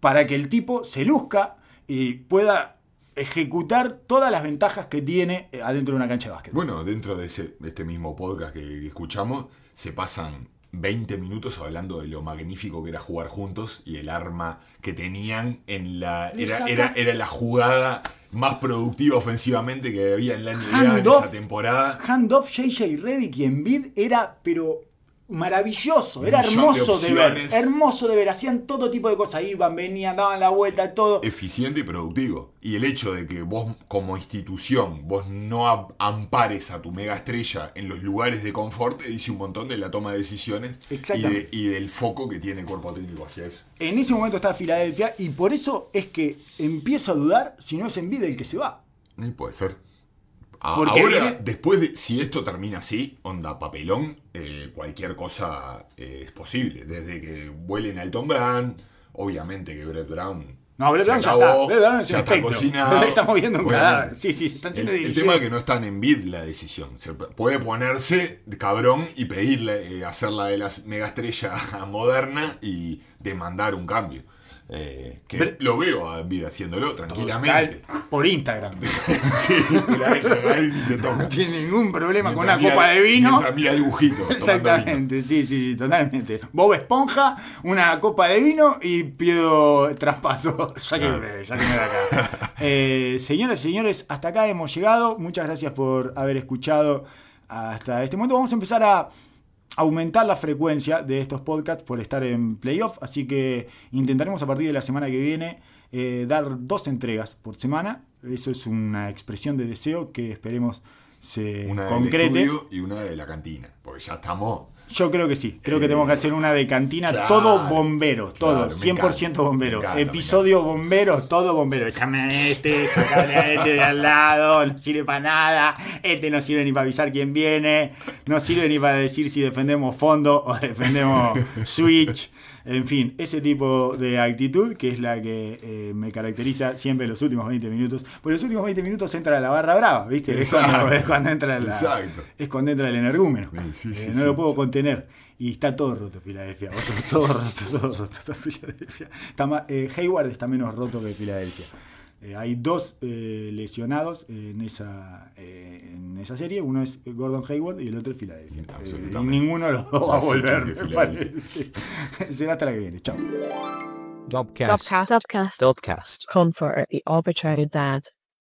para que el tipo se luzca y pueda ejecutar todas las ventajas que tiene eh, adentro de una cancha de básquet. Bueno, dentro de ese, este mismo podcast que escuchamos, se pasan 20 minutos hablando de lo magnífico que era jugar juntos y el arma que tenían en la. Era, era, era la jugada más productiva ofensivamente que había en la NBA en esa temporada. Handoff, JJ Redick y Embiid era, pero maravilloso, era de hermoso de, ver, hermoso de ver, hacían todo tipo de cosas, iban, venían, daban la vuelta, todo. eficiente y productivo. Y el hecho de que vos como institución, vos no ampares a tu mega estrella en los lugares de confort, te dice un montón de la toma de decisiones y, de- y del foco que tiene el cuerpo técnico hacia eso. En ese momento está Filadelfia y por eso es que empiezo a dudar si no es Embiid el que se va. Y puede ser. A- Porque Ahora, viene- después de, si esto termina así, onda papelón, eh, cualquier cosa eh, es posible. Desde que vuelen a Elton Brand, obviamente que Brett Brown. No, Brett Brown ya está. Brett Brown es ya un está cocinado. Estamos viendo un cadáver. Sí, sí, están siendo el, el tema es que no está en bid la decisión. Se puede ponerse de cabrón y pedirle, eh, hacerla de la mega estrella moderna y demandar un cambio. Eh, que Pero- lo veo a Bid haciéndolo tranquilamente. Por Instagram. sí, se toma. No tiene ningún problema con una copa de vino. Mira dibujitos. vino. Exactamente, sí, sí, totalmente. Bob Esponja, una copa de vino y pido traspaso. Ya que, Claro. ya que me da acá. Eh, señoras y señores, hasta acá hemos llegado. Muchas gracias por haber escuchado hasta este momento. Vamos a empezar a aumentar la frecuencia de estos podcasts por estar en playoff. Así que intentaremos a partir de la semana que viene eh, dar dos entregas por semana. Eso es una expresión de deseo que esperemos se Una del concrete. estudio y una de la cantina. Porque ya estamos. Yo creo que sí. Creo que tenemos que hacer una de cantina, claro, todo bombero, todo, claro, me 100% encanta, bombero. encanta, Episodio bombero, todo bombero. Echame a este, sacale a este de al lado, no sirve para nada. Este no sirve ni para avisar quién viene, no sirve ni para decir si defendemos fondo o defendemos switch. En fin, ese tipo de actitud que es la que eh, me caracteriza siempre los últimos 20 minutos. Por los últimos 20 minutos entra la barra brava, ¿viste? Es cuando, Exacto. es cuando entra la, Exacto. es cuando entra el energúmeno. Sí, sí, Eh, no sí, lo puedo contener. Y está todo roto Filadelfia. Vos sos todo roto, todo roto, todo Filadelfia. Está ma- eh, Hayward está menos roto que Filadelfia. Eh, hay dos eh, lesionados en esa, eh, en esa serie. Uno es Gordon Hayward y el otro es Filadelfia. Eh, y Absolutamente. ninguno de los dos va a volver, me parece. Será hasta la que viene. Chao. Dubcast. Dubcast. Dubcast. Come for the arbitrary dad.